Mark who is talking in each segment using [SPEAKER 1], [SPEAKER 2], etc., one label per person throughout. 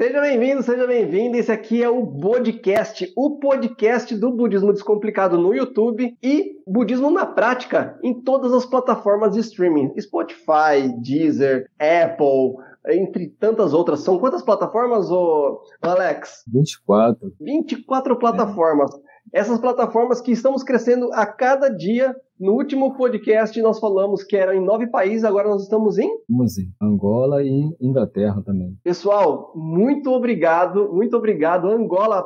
[SPEAKER 1] Seja bem-vindo, seja bem-vindo. Esse aqui é o podcast, o podcast do Budismo Descomplicado no YouTube e Budismo na Prática em todas as plataformas de streaming: Spotify, Deezer, Apple, entre tantas outras. São quantas plataformas, ô Alex?
[SPEAKER 2] 24.
[SPEAKER 1] 24 plataformas. É. Essas plataformas que estamos crescendo a cada dia. No último podcast nós falamos que eram em nove países, agora nós estamos em?
[SPEAKER 2] Estamos em Angola e Inglaterra também.
[SPEAKER 1] Pessoal, muito obrigado, muito obrigado. Angola,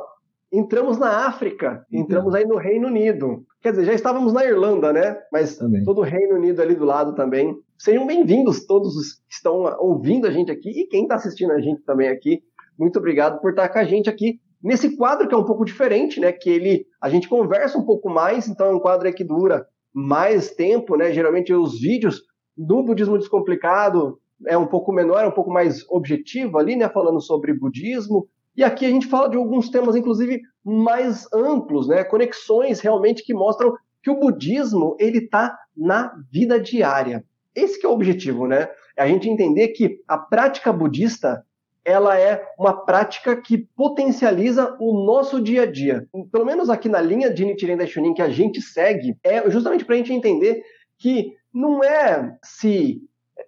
[SPEAKER 1] entramos na África, entramos aí no Reino Unido. Quer dizer, já estávamos na Irlanda, né? Mas também. todo o Reino Unido ali do lado também. Sejam bem-vindos todos os que estão ouvindo a gente aqui e quem está assistindo a gente também aqui. Muito obrigado por estar com a gente aqui Nesse quadro que é um pouco diferente, né, que ele a gente conversa um pouco mais, então é um quadro que dura mais tempo, né? Geralmente os vídeos do budismo descomplicado é um pouco menor, é um pouco mais objetivo ali, né, falando sobre budismo. E aqui a gente fala de alguns temas inclusive mais amplos, né, conexões realmente que mostram que o budismo ele está na vida diária. Esse é o objetivo, né? É a gente entender que a prática budista ela é uma prática que potencializa o nosso dia a dia. Pelo menos aqui na linha de Nichiren Daishonin que a gente segue, é justamente para a gente entender que não é se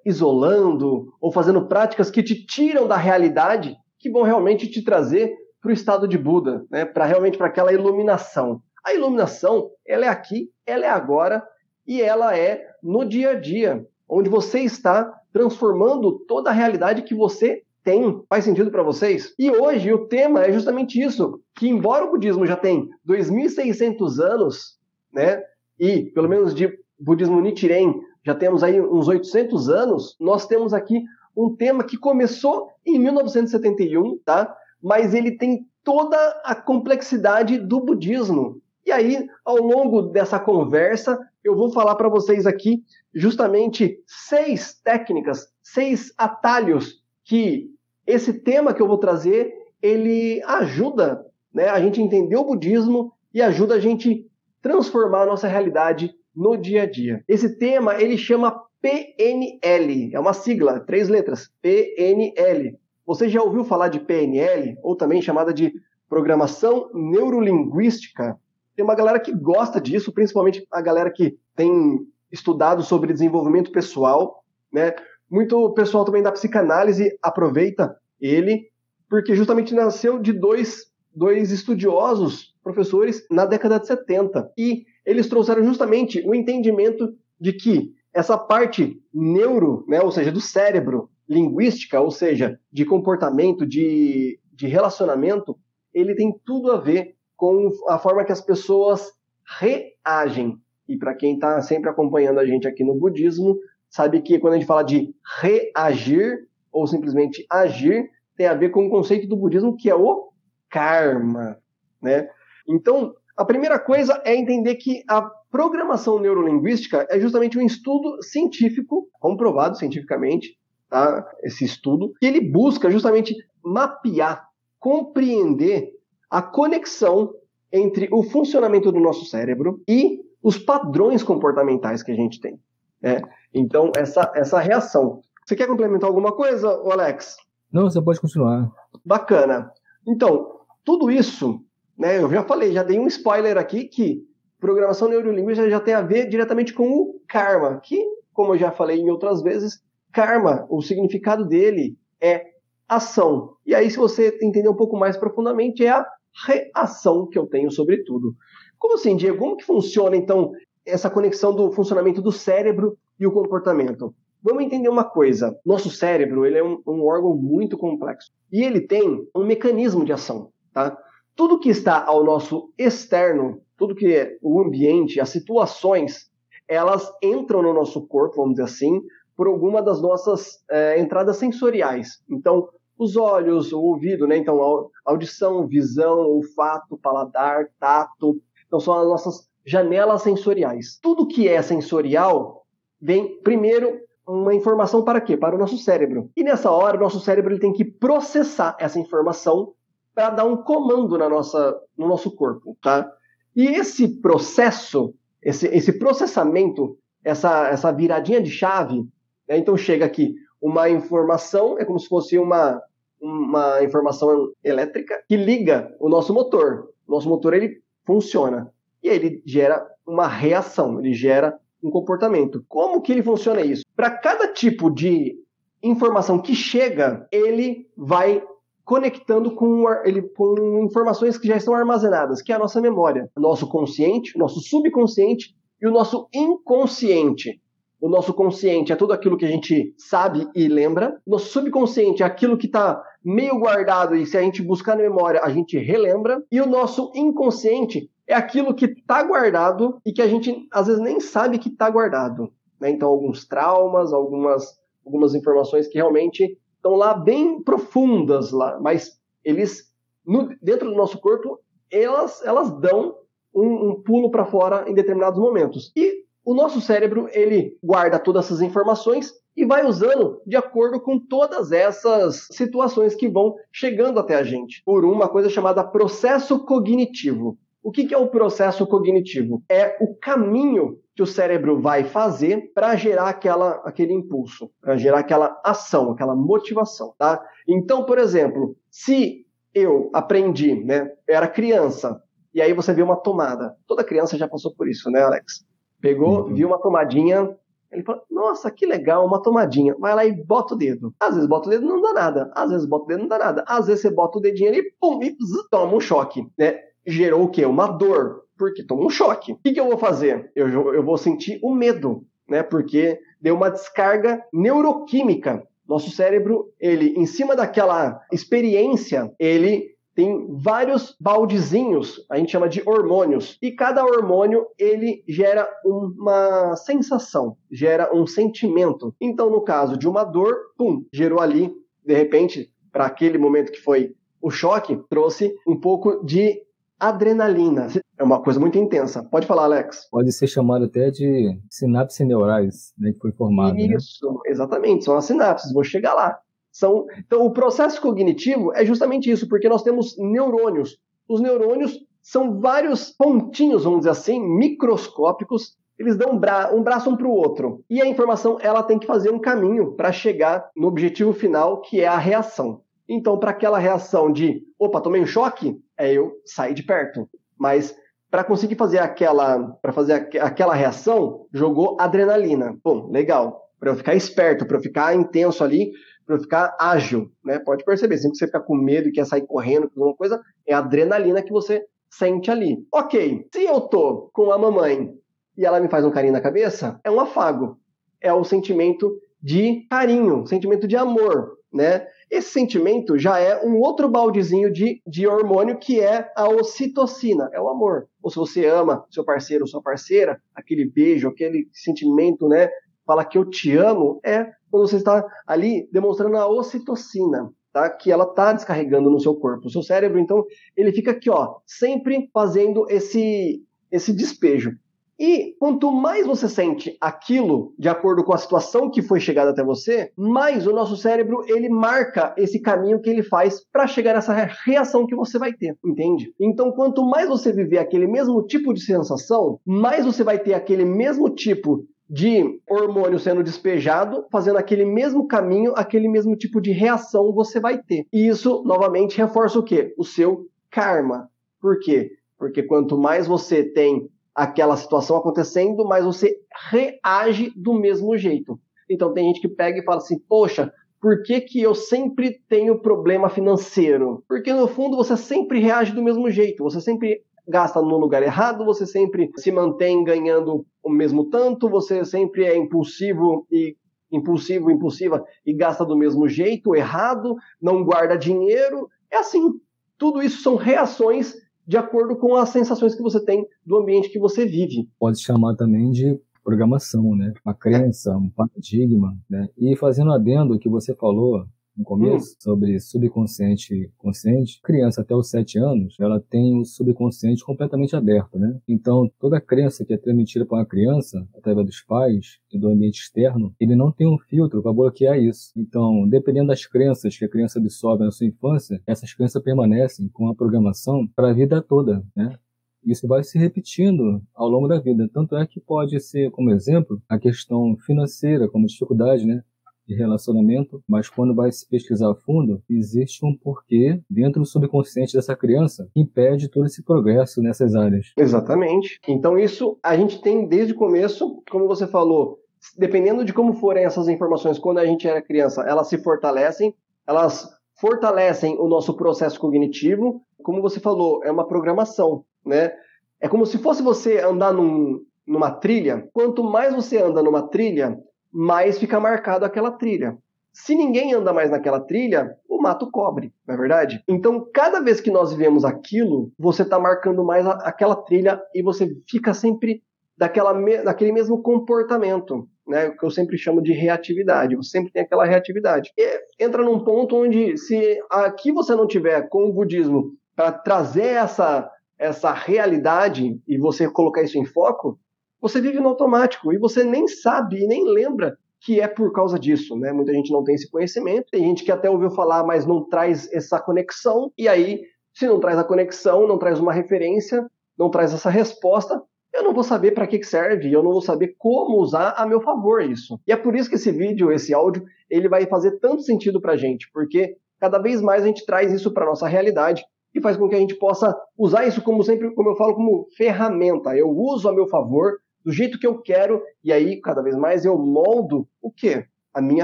[SPEAKER 1] isolando ou fazendo práticas que te tiram da realidade que vão realmente te trazer para o estado de Buda, né? para realmente para aquela iluminação. A iluminação, ela é aqui, ela é agora e ela é no dia a dia, onde você está transformando toda a realidade que você tem? Faz sentido para vocês? E hoje o tema é justamente isso, que embora o budismo já tem 2.600 anos, né, e pelo menos de budismo Nichiren já temos aí uns 800 anos, nós temos aqui um tema que começou em 1971, tá? Mas ele tem toda a complexidade do budismo. E aí, ao longo dessa conversa, eu vou falar para vocês aqui justamente seis técnicas, seis atalhos que esse tema que eu vou trazer, ele ajuda né, a gente entender o budismo e ajuda a gente transformar a nossa realidade no dia a dia. Esse tema ele chama PNL, é uma sigla, três letras, PNL. Você já ouviu falar de PNL, ou também chamada de programação neurolinguística? Tem uma galera que gosta disso, principalmente a galera que tem estudado sobre desenvolvimento pessoal, né? Muito pessoal também da psicanálise aproveita ele, porque justamente nasceu de dois, dois estudiosos, professores, na década de 70. E eles trouxeram justamente o entendimento de que essa parte neuro, né, ou seja, do cérebro, linguística, ou seja, de comportamento, de, de relacionamento, ele tem tudo a ver com a forma que as pessoas reagem. E para quem está sempre acompanhando a gente aqui no budismo, sabe que quando a gente fala de reagir ou simplesmente agir, tem a ver com o conceito do budismo que é o karma, né? Então, a primeira coisa é entender que a programação neurolinguística é justamente um estudo científico, comprovado cientificamente, tá? Esse estudo, que ele busca justamente mapear, compreender a conexão entre o funcionamento do nosso cérebro e os padrões comportamentais que a gente tem. Né? Então, essa, essa reação. Você quer complementar alguma coisa, Alex?
[SPEAKER 2] Não, você pode continuar.
[SPEAKER 1] Bacana. Então, tudo isso, né, eu já falei, já dei um spoiler aqui que programação neurolinguística já tem a ver diretamente com o karma, que, como eu já falei em outras vezes, karma, o significado dele é ação. E aí, se você entender um pouco mais profundamente, é a reação que eu tenho sobre tudo. Como assim, Diego? Como que funciona, então, essa conexão do funcionamento do cérebro e o comportamento? Vamos entender uma coisa. Nosso cérebro ele é um, um órgão muito complexo e ele tem um mecanismo de ação, tá? Tudo que está ao nosso externo, tudo que é o ambiente, as situações, elas entram no nosso corpo, vamos dizer assim, por alguma das nossas é, entradas sensoriais. Então, os olhos, o ouvido, né? Então, audição, visão, olfato, paladar, tato. Então, são as nossas janelas sensoriais. Tudo que é sensorial vem primeiro uma informação para quê? Para o nosso cérebro. E nessa hora, o nosso cérebro ele tem que processar essa informação para dar um comando na nossa, no nosso corpo, tá? E esse processo, esse, esse processamento, essa, essa viradinha de chave, né? então chega aqui uma informação, é como se fosse uma, uma informação elétrica que liga o nosso motor. O nosso motor ele funciona e ele gera uma reação, ele gera um comportamento. Como que ele funciona isso? Para cada tipo de informação que chega, ele vai conectando com, ele, com informações que já estão armazenadas, que é a nossa memória, nosso consciente, nosso subconsciente e o nosso inconsciente. O nosso consciente é tudo aquilo que a gente sabe e lembra. Nosso subconsciente é aquilo que está meio guardado e se a gente buscar na memória, a gente relembra. E o nosso inconsciente é aquilo que está guardado e que a gente às vezes nem sabe que está guardado. Né? Então, alguns traumas, algumas, algumas informações que realmente estão lá bem profundas lá, mas eles no, dentro do nosso corpo elas elas dão um, um pulo para fora em determinados momentos. E o nosso cérebro ele guarda todas essas informações e vai usando de acordo com todas essas situações que vão chegando até a gente, por uma coisa chamada processo cognitivo. O que é o processo cognitivo? É o caminho que o cérebro vai fazer para gerar aquela, aquele impulso, para gerar aquela ação, aquela motivação, tá? Então, por exemplo, se eu aprendi, né, eu era criança, e aí você vê uma tomada. Toda criança já passou por isso, né, Alex? Pegou, uhum. viu uma tomadinha, ele fala, nossa, que legal, uma tomadinha. Vai lá e bota o dedo. Às vezes bota o dedo não dá nada. Às vezes bota o dedo não dá nada. Às vezes você bota o dedinho ali, pum, e zzz, toma um choque, né? Gerou o quê? Uma dor. Porque toma um choque. O que, que eu vou fazer? Eu, eu vou sentir o medo, né? Porque deu uma descarga neuroquímica. Nosso cérebro, ele, em cima daquela experiência, ele tem vários baldezinhos, a gente chama de hormônios, e cada hormônio ele gera uma sensação, gera um sentimento. Então, no caso de uma dor, pum, gerou ali, de repente, para aquele momento que foi o choque, trouxe um pouco de adrenalina. É uma coisa muito intensa. Pode falar, Alex.
[SPEAKER 2] Pode ser chamado até de sinapse neurais, né, que foi formado.
[SPEAKER 1] Né? Isso, né? exatamente, são as sinapses, vou chegar lá. São, então, o processo cognitivo é justamente isso, porque nós temos neurônios. Os neurônios são vários pontinhos, vamos dizer assim, microscópicos. Eles dão um, bra um braço um para o outro. E a informação ela tem que fazer um caminho para chegar no objetivo final, que é a reação. Então, para aquela reação de, opa, tomei um choque, é eu sair de perto. Mas para conseguir fazer aquela, para fazer aquela reação, jogou adrenalina. Bom, legal. Para eu ficar esperto, para eu ficar intenso ali, para ficar ágil, né? Pode perceber, sempre que você fica com medo e quer sair correndo, alguma coisa, é a adrenalina que você sente ali. Ok, se eu tô com a mamãe e ela me faz um carinho na cabeça, é um afago. É o sentimento de carinho, sentimento de amor, né? Esse sentimento já é um outro baldezinho de, de hormônio que é a ocitocina, é o amor. Ou se você ama seu parceiro ou sua parceira, aquele beijo, aquele sentimento, né? Fala que eu te amo, é quando você está ali demonstrando a ocitocina, tá? Que ela está descarregando no seu corpo. O seu cérebro, então, ele fica aqui, ó, sempre fazendo esse esse despejo. E quanto mais você sente aquilo de acordo com a situação que foi chegada até você, mais o nosso cérebro ele marca esse caminho que ele faz para chegar nessa reação que você vai ter, entende? Então, quanto mais você viver aquele mesmo tipo de sensação, mais você vai ter aquele mesmo tipo de hormônio sendo despejado, fazendo aquele mesmo caminho, aquele mesmo tipo de reação você vai ter. E isso, novamente, reforça o quê? O seu karma. Por quê? Porque quanto mais você tem aquela situação acontecendo, mais você reage do mesmo jeito. Então tem gente que pega e fala assim, poxa, por que, que eu sempre tenho problema financeiro? Porque no fundo você sempre reage do mesmo jeito, você sempre gasta no lugar errado, você sempre se mantém ganhando o mesmo tanto, você sempre é impulsivo e impulsivo, impulsiva e gasta do mesmo jeito, errado, não guarda dinheiro. É assim. Tudo isso são reações de acordo com as sensações que você tem do ambiente que você vive.
[SPEAKER 2] Pode chamar também de programação, né? Uma crença, um paradigma, né? E fazendo adendo o que você falou no começo, hum. sobre subconsciente e consciente, criança até os 7 anos, ela tem o subconsciente completamente aberto, né? Então, toda crença que é transmitida para uma criança, através dos pais e do ambiente externo, ele não tem um filtro para bloquear isso. Então, dependendo das crenças que a criança absorve na sua infância, essas crenças permanecem com a programação para a vida toda, né? Isso vai se repetindo ao longo da vida. Tanto é que pode ser, como exemplo, a questão financeira, como dificuldade, né? De relacionamento, mas quando vai se pesquisar a fundo, existe um porquê dentro do subconsciente dessa criança que impede todo esse progresso nessas áreas.
[SPEAKER 1] Exatamente. Então isso a gente tem desde o começo, como você falou, dependendo de como forem essas informações quando a gente era criança, elas se fortalecem, elas fortalecem o nosso processo cognitivo. Como você falou, é uma programação, né? É como se fosse você andar num, numa trilha. Quanto mais você anda numa trilha, mais fica marcado aquela trilha. Se ninguém anda mais naquela trilha, o mato cobre, não é verdade? Então, cada vez que nós vivemos aquilo, você está marcando mais a, aquela trilha e você fica sempre daquela, daquele mesmo comportamento, né? Que eu sempre chamo de reatividade. Você sempre tem aquela reatividade. E entra num ponto onde, se aqui você não tiver com o budismo para trazer essa, essa realidade e você colocar isso em foco, você vive no automático e você nem sabe e nem lembra que é por causa disso, né? Muita gente não tem esse conhecimento, tem gente que até ouviu falar, mas não traz essa conexão, e aí, se não traz a conexão, não traz uma referência, não traz essa resposta, eu não vou saber para que serve, eu não vou saber como usar a meu favor isso. E é por isso que esse vídeo, esse áudio, ele vai fazer tanto sentido para a gente, porque cada vez mais a gente traz isso para nossa realidade e faz com que a gente possa usar isso como sempre, como eu falo, como ferramenta. Eu uso a meu favor do jeito que eu quero, e aí cada vez mais eu moldo o quê? A minha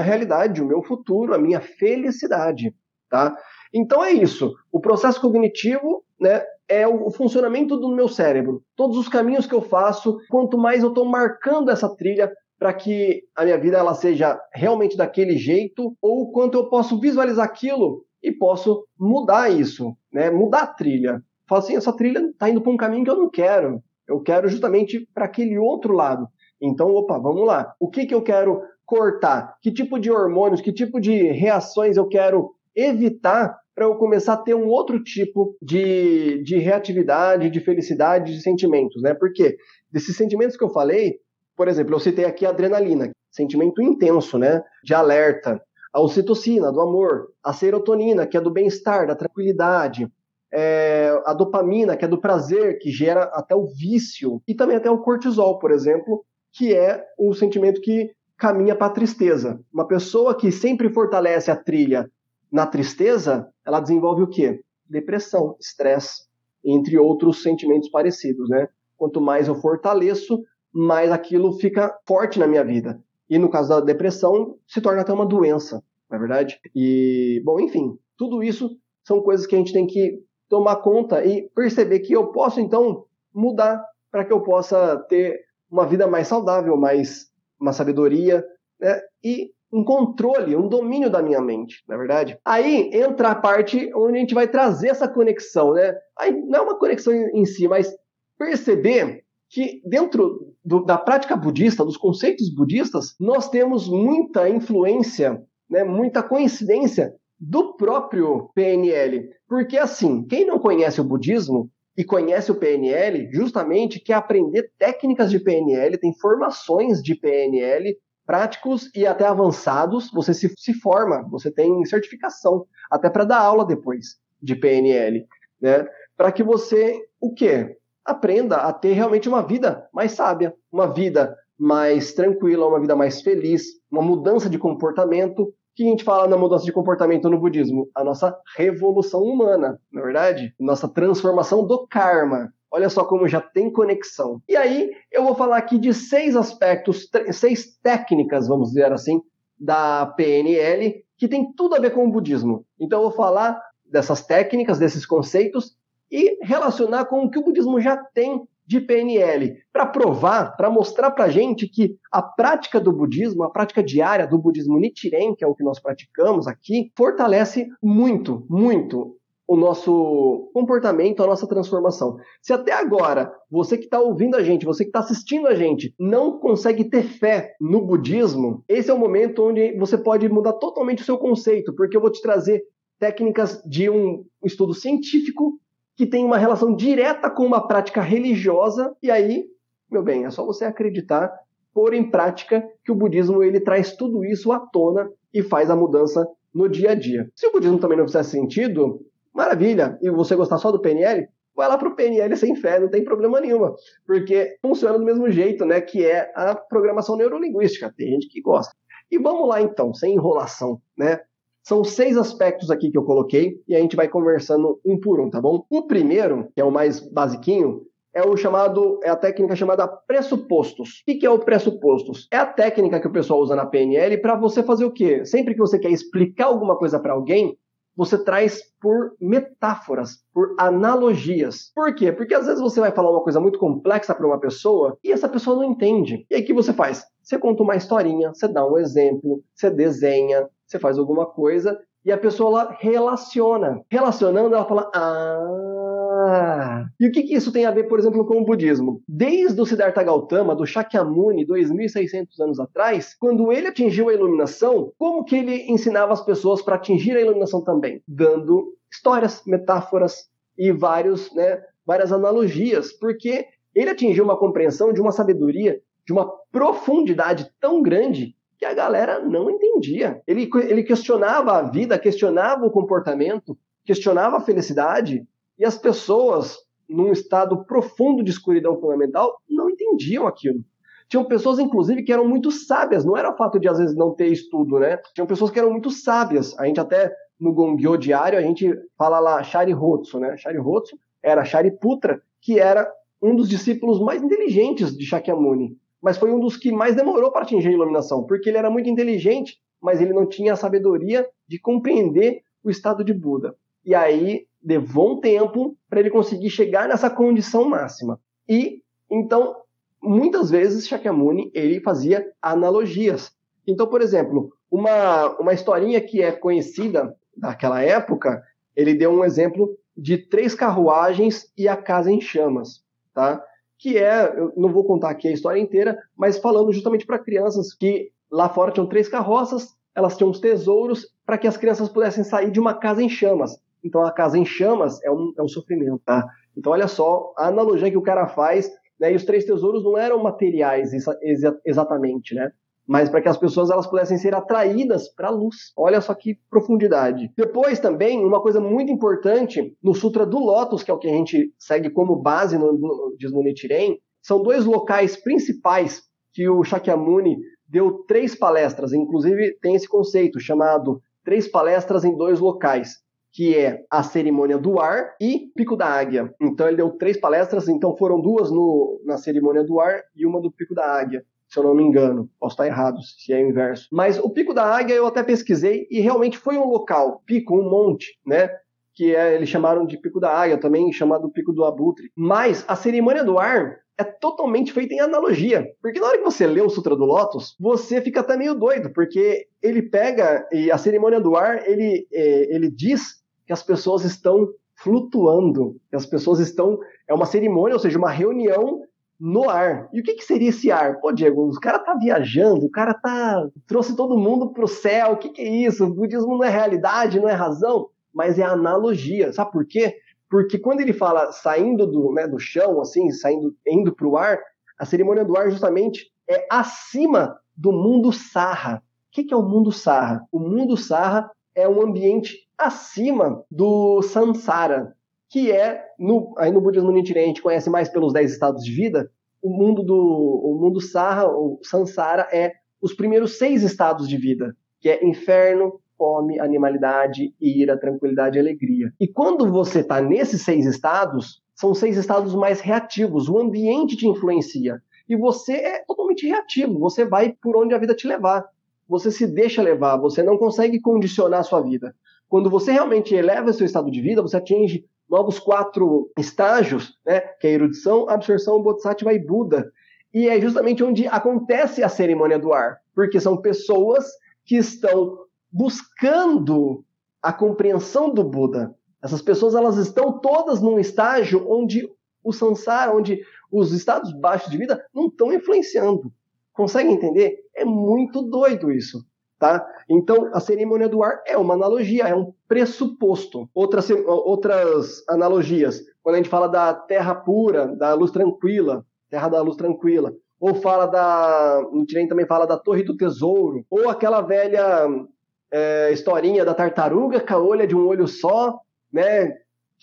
[SPEAKER 1] realidade, o meu futuro, a minha felicidade, tá? Então é isso. O processo cognitivo, né, é o funcionamento do meu cérebro. Todos os caminhos que eu faço, quanto mais eu estou marcando essa trilha para que a minha vida ela seja realmente daquele jeito, ou quanto eu posso visualizar aquilo e posso mudar isso, né? Mudar a trilha. Falo assim, essa trilha está indo para um caminho que eu não quero. Eu quero justamente para aquele outro lado. Então, opa, vamos lá. O que, que eu quero cortar? Que tipo de hormônios, que tipo de reações eu quero evitar para eu começar a ter um outro tipo de, de reatividade, de felicidade, de sentimentos, né? Porque desses sentimentos que eu falei, por exemplo, eu citei aqui a adrenalina, sentimento intenso, né? De alerta. A ocitocina, do amor. A serotonina, que é do bem-estar, da tranquilidade é, a dopamina, que é do prazer, que gera até o vício, e também até o cortisol, por exemplo, que é o sentimento que caminha para a tristeza. Uma pessoa que sempre fortalece a trilha na tristeza, ela desenvolve o quê? Depressão, estresse, entre outros sentimentos parecidos, né? Quanto mais eu fortaleço, mais aquilo fica forte na minha vida. E no caso da depressão, se torna até uma doença, não é verdade? E, bom, enfim, tudo isso são coisas que a gente tem que tomar conta e perceber que eu posso então mudar para que eu possa ter uma vida mais saudável, mais uma sabedoria, né? E um controle, um domínio da minha mente, na é verdade. Aí entra a parte onde a gente vai trazer essa conexão, né? Aí não é uma conexão em si, mas perceber que dentro do, da prática budista, dos conceitos budistas, nós temos muita influência, né, muita coincidência do próprio PNL. Porque, assim, quem não conhece o budismo e conhece o PNL, justamente quer aprender técnicas de PNL, tem formações de PNL, práticos e até avançados, você se, se forma, você tem certificação, até para dar aula depois de PNL, né? Para que você, o quê? Aprenda a ter realmente uma vida mais sábia, uma vida mais tranquila, uma vida mais feliz, uma mudança de comportamento, que a gente fala na mudança de comportamento no budismo? A nossa revolução humana, na é verdade? Nossa transformação do karma. Olha só como já tem conexão. E aí, eu vou falar aqui de seis aspectos, seis técnicas, vamos dizer assim, da PNL, que tem tudo a ver com o budismo. Então, eu vou falar dessas técnicas, desses conceitos, e relacionar com o que o budismo já tem de PNL, para provar, para mostrar para a gente que a prática do budismo, a prática diária do budismo Nichiren, que é o que nós praticamos aqui, fortalece muito, muito o nosso comportamento, a nossa transformação. Se até agora você que está ouvindo a gente, você que está assistindo a gente, não consegue ter fé no budismo, esse é o momento onde você pode mudar totalmente o seu conceito, porque eu vou te trazer técnicas de um estudo científico que tem uma relação direta com uma prática religiosa, e aí, meu bem, é só você acreditar, pôr em prática que o budismo ele traz tudo isso à tona e faz a mudança no dia a dia. Se o budismo também não fizer sentido, maravilha, e você gostar só do PNL, vai lá para o PNL sem fé, não tem problema nenhuma, porque funciona do mesmo jeito, né, que é a programação neurolinguística, tem gente que gosta. E vamos lá então, sem enrolação, né? São seis aspectos aqui que eu coloquei e a gente vai conversando um por um, tá bom? O primeiro, que é o mais basiquinho, é o chamado, é a técnica chamada pressupostos. O que é o pressupostos? É a técnica que o pessoal usa na PNL para você fazer o quê? Sempre que você quer explicar alguma coisa para alguém, você traz por metáforas, por analogias. Por quê? Porque às vezes você vai falar uma coisa muito complexa para uma pessoa e essa pessoa não entende. E aí o que você faz? Você conta uma historinha, você dá um exemplo, você desenha, você faz alguma coisa e a pessoa ela relaciona. Relacionando, ela fala: Ah. E o que, que isso tem a ver, por exemplo, com o budismo? Desde o Siddhartha Gautama, do Shakyamuni, 2.600 anos atrás, quando ele atingiu a iluminação, como que ele ensinava as pessoas para atingir a iluminação também? Dando histórias, metáforas e vários, né, várias analogias, porque ele atingiu uma compreensão de uma sabedoria, de uma profundidade tão grande que a galera não entendia. Ele, ele questionava a vida, questionava o comportamento, questionava a felicidade, e as pessoas, num estado profundo de escuridão fundamental, não entendiam aquilo. Tinham pessoas, inclusive, que eram muito sábias. Não era o fato de, às vezes, não ter estudo, né? Tinham pessoas que eram muito sábias. A gente até, no Gongyo diário, a gente fala lá Sharihoutsu, né? Sharihoutsu era Shariputra, que era um dos discípulos mais inteligentes de Shakyamuni mas foi um dos que mais demorou para atingir a iluminação, porque ele era muito inteligente, mas ele não tinha a sabedoria de compreender o estado de Buda. E aí levou um tempo para ele conseguir chegar nessa condição máxima. E então, muitas vezes Shakyamuni ele fazia analogias. Então, por exemplo, uma uma historinha que é conhecida daquela época, ele deu um exemplo de três carruagens e a casa em chamas, tá? Que é, eu não vou contar aqui a história inteira, mas falando justamente para crianças que lá fora tinham três carroças, elas tinham os tesouros para que as crianças pudessem sair de uma casa em chamas. Então a casa em chamas é um, é um sofrimento, tá? Então olha só a analogia que o cara faz, né? E os três tesouros não eram materiais exatamente, né? Mas para que as pessoas elas pudessem ser atraídas para a luz. Olha só que profundidade. Depois também, uma coisa muito importante, no Sutra do Lótus, que é o que a gente segue como base no, no, são dois locais principais que o Shakyamuni deu três palestras, inclusive tem esse conceito chamado três palestras em dois locais, que é a cerimônia do ar e Pico da Águia. Então ele deu três palestras, então foram duas no, na cerimônia do ar e uma do Pico da Águia se eu não me engano. Posso estar errado se é o inverso. Mas o Pico da Águia eu até pesquisei e realmente foi um local, pico, um monte, né? Que é, eles chamaram de Pico da Águia, também chamado Pico do Abutre. Mas a cerimônia do ar é totalmente feita em analogia. Porque na hora que você lê o Sutra do Lotus, você fica até meio doido, porque ele pega e a cerimônia do ar, ele, é, ele diz que as pessoas estão flutuando, que as pessoas estão. É uma cerimônia, ou seja, uma reunião no ar. E o que, que seria esse ar? Pô, Diego, o cara tá viajando, o cara tá trouxe todo mundo pro céu. O que, que é isso? O budismo não é realidade, não é razão, mas é analogia. Sabe por quê? Porque quando ele fala saindo do, né, do chão, assim, saindo, indo para o ar, a cerimônia do ar justamente é acima do mundo sarra. O que, que é o mundo sarra? O mundo sarra é um ambiente acima do samsara, que é, no, aí no budismo Nichiren a gente conhece mais pelos 10 estados de vida, o mundo do o mundo Sarra, o Sansara, é os primeiros seis estados de vida, que é inferno, fome, animalidade, ira, tranquilidade e alegria. E quando você está nesses seis estados, são seis estados mais reativos, o ambiente te influencia. E você é totalmente reativo, você vai por onde a vida te levar. Você se deixa levar, você não consegue condicionar a sua vida. Quando você realmente eleva seu estado de vida, você atinge novos quatro estágios, né, que é erudição, absorção, bodhisattva e Buda. E é justamente onde acontece a cerimônia do ar, porque são pessoas que estão buscando a compreensão do Buda. Essas pessoas elas estão todas num estágio onde o samsara, onde os estados baixos de vida não estão influenciando. Consegue entender? É muito doido isso. Tá? Então, a cerimônia do ar é uma analogia, é um pressuposto. Outras, outras analogias, quando a gente fala da terra pura, da luz tranquila, terra da luz tranquila, ou fala da. Nichiren também fala da torre do tesouro, ou aquela velha é, historinha da tartaruga com a olha de um olho só, né?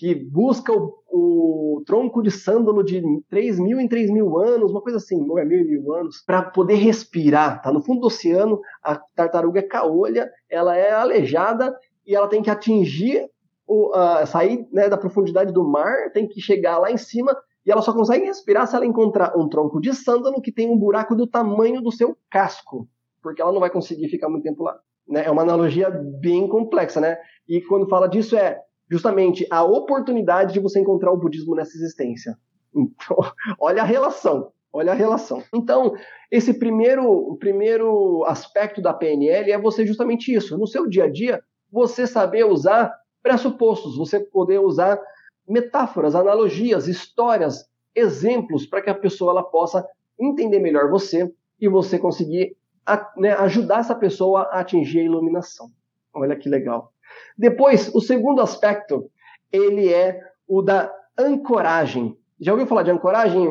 [SPEAKER 1] Que busca o, o, tronco de sândalo de 3 mil em 3 mil anos, uma coisa assim, é mil em mil anos, para poder respirar. Tá no fundo do oceano, a tartaruga é caolha, ela é aleijada e ela tem que atingir, o, uh, sair né, da profundidade do mar, tem que chegar lá em cima e ela só consegue respirar se ela encontrar um tronco de sândalo que tem um buraco do tamanho do seu casco, porque ela não vai conseguir ficar muito tempo lá. Né? É uma analogia bem complexa, né? E quando fala disso é justamente a oportunidade de você encontrar o budismo nessa existência. Então, olha a relação, olha a relação. Então, esse primeiro, primeiro aspecto da PNL é você justamente isso. No seu dia a dia, você saber usar pressupostos, você poder usar metáforas, analogias, histórias, exemplos para que a pessoa ela possa entender melhor você e você conseguir né, ajudar essa pessoa a atingir a iluminação. Olha que legal. Depois, o segundo aspecto, ele é o da ancoragem. Já ouviu falar de ancoragem,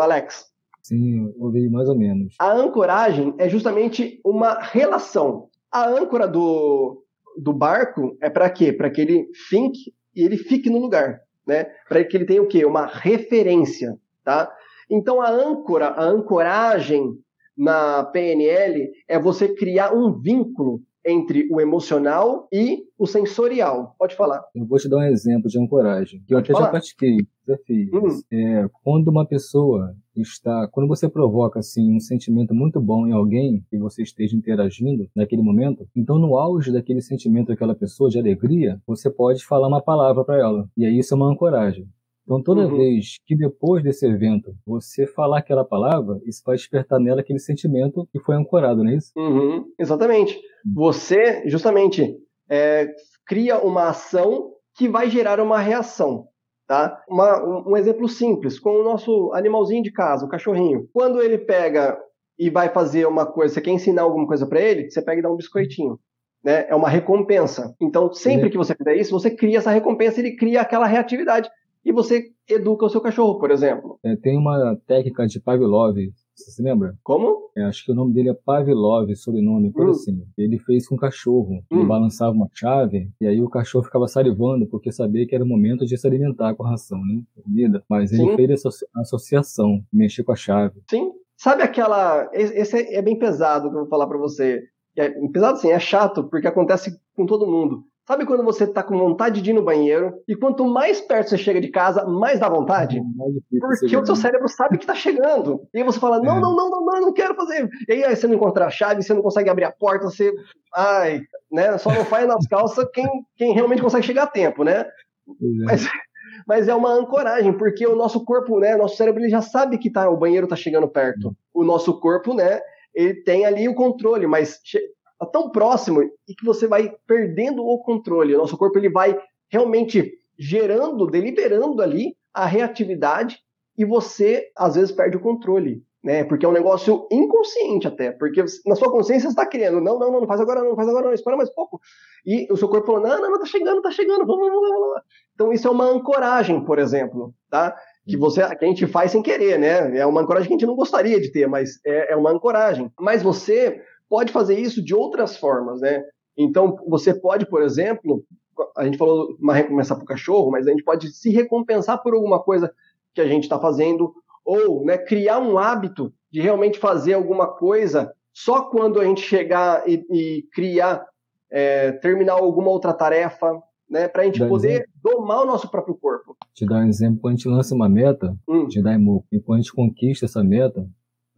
[SPEAKER 1] Alex?
[SPEAKER 2] Sim, ouvi mais ou menos.
[SPEAKER 1] A ancoragem é justamente uma relação. A âncora do, do barco é para quê? Para que ele finque e ele fique no lugar, né? Para que ele tenha o quê? Uma referência, tá? Então a âncora, a ancoragem na PNL é você criar um vínculo entre o emocional e o sensorial. Pode falar.
[SPEAKER 2] Eu vou te dar um exemplo de ancoragem, que eu até falar. já pratiquei, fiz. Hum. É, quando uma pessoa está, quando você provoca assim um sentimento muito bom em alguém que você esteja interagindo naquele momento, então no auge daquele sentimento daquela pessoa de alegria, você pode falar uma palavra para ela. E aí isso é uma ancoragem. Então, toda uhum. vez que depois desse evento você falar aquela palavra, isso vai despertar nela aquele sentimento que foi ancorado, não é isso?
[SPEAKER 1] Uhum. Exatamente. Você, justamente, é, cria uma ação que vai gerar uma reação. Tá? Uma, um, um exemplo simples, com o nosso animalzinho de casa, o cachorrinho. Quando ele pega e vai fazer uma coisa, você quer ensinar alguma coisa para ele, você pega e dá um biscoitinho. Né? É uma recompensa. Então, sempre é. que você fizer isso, você cria essa recompensa, ele cria aquela reatividade e você educa o seu cachorro, por exemplo.
[SPEAKER 2] É, tem uma técnica de Pavlov, você se lembra?
[SPEAKER 1] Como?
[SPEAKER 2] É, acho que o nome dele é Pavlov, sobrenome, por hum. assim. Ele fez com um cachorro. Hum. Ele balançava uma chave e aí o cachorro ficava salivando porque sabia que era o momento de se alimentar com a ração, né? Comida. Mas ele Sim. fez essa associação, mexer com a chave.
[SPEAKER 1] Sim. Sabe aquela. Esse é bem pesado que eu vou falar para você. É pesado sim, é chato, porque acontece com todo mundo. Sabe quando você tá com vontade de ir no banheiro e quanto mais perto você chega de casa, mais dá vontade? É Porque o seu cérebro sabe que tá chegando. E aí você fala: não, é. não, não, não, não, não quero fazer. E aí, aí você não encontra a chave, você não consegue abrir a porta, você. Ai, né? Só não faz nas calças quem, quem realmente consegue chegar a tempo, né? É. Mas, mas é uma ancoragem, porque o nosso corpo, né? Nosso cérebro ele já sabe que tá, o banheiro tá chegando perto. Hum. O nosso corpo, né? Ele tem ali o controle, mas Tá tão próximo e que você vai perdendo o controle. O nosso corpo ele vai realmente gerando, deliberando ali a reatividade e você às vezes perde o controle, né? Porque é um negócio inconsciente até, porque na sua consciência você está querendo, não, não, não, não faz agora, não, faz agora, não, espera mais pouco. E o seu corpo falou, não, não, não, tá chegando, tá chegando, vamos, vamos, vamos, vamos. Então isso é uma ancoragem, por exemplo, tá? Que você, que a gente faz sem querer, né? É uma ancoragem que a gente não gostaria de ter, mas é, é uma ancoragem. Mas você pode fazer isso de outras formas, né? Então, você pode, por exemplo, a gente falou uma recompensa para o cachorro, mas a gente pode se recompensar por alguma coisa que a gente está fazendo, ou né, criar um hábito de realmente fazer alguma coisa só quando a gente chegar e, e criar, é, terminar alguma outra tarefa, né, para a gente poder domar o nosso próprio corpo.
[SPEAKER 2] Te dar um exemplo, quando a gente lança uma meta, hum. te dá emoco, e quando a gente conquista essa meta,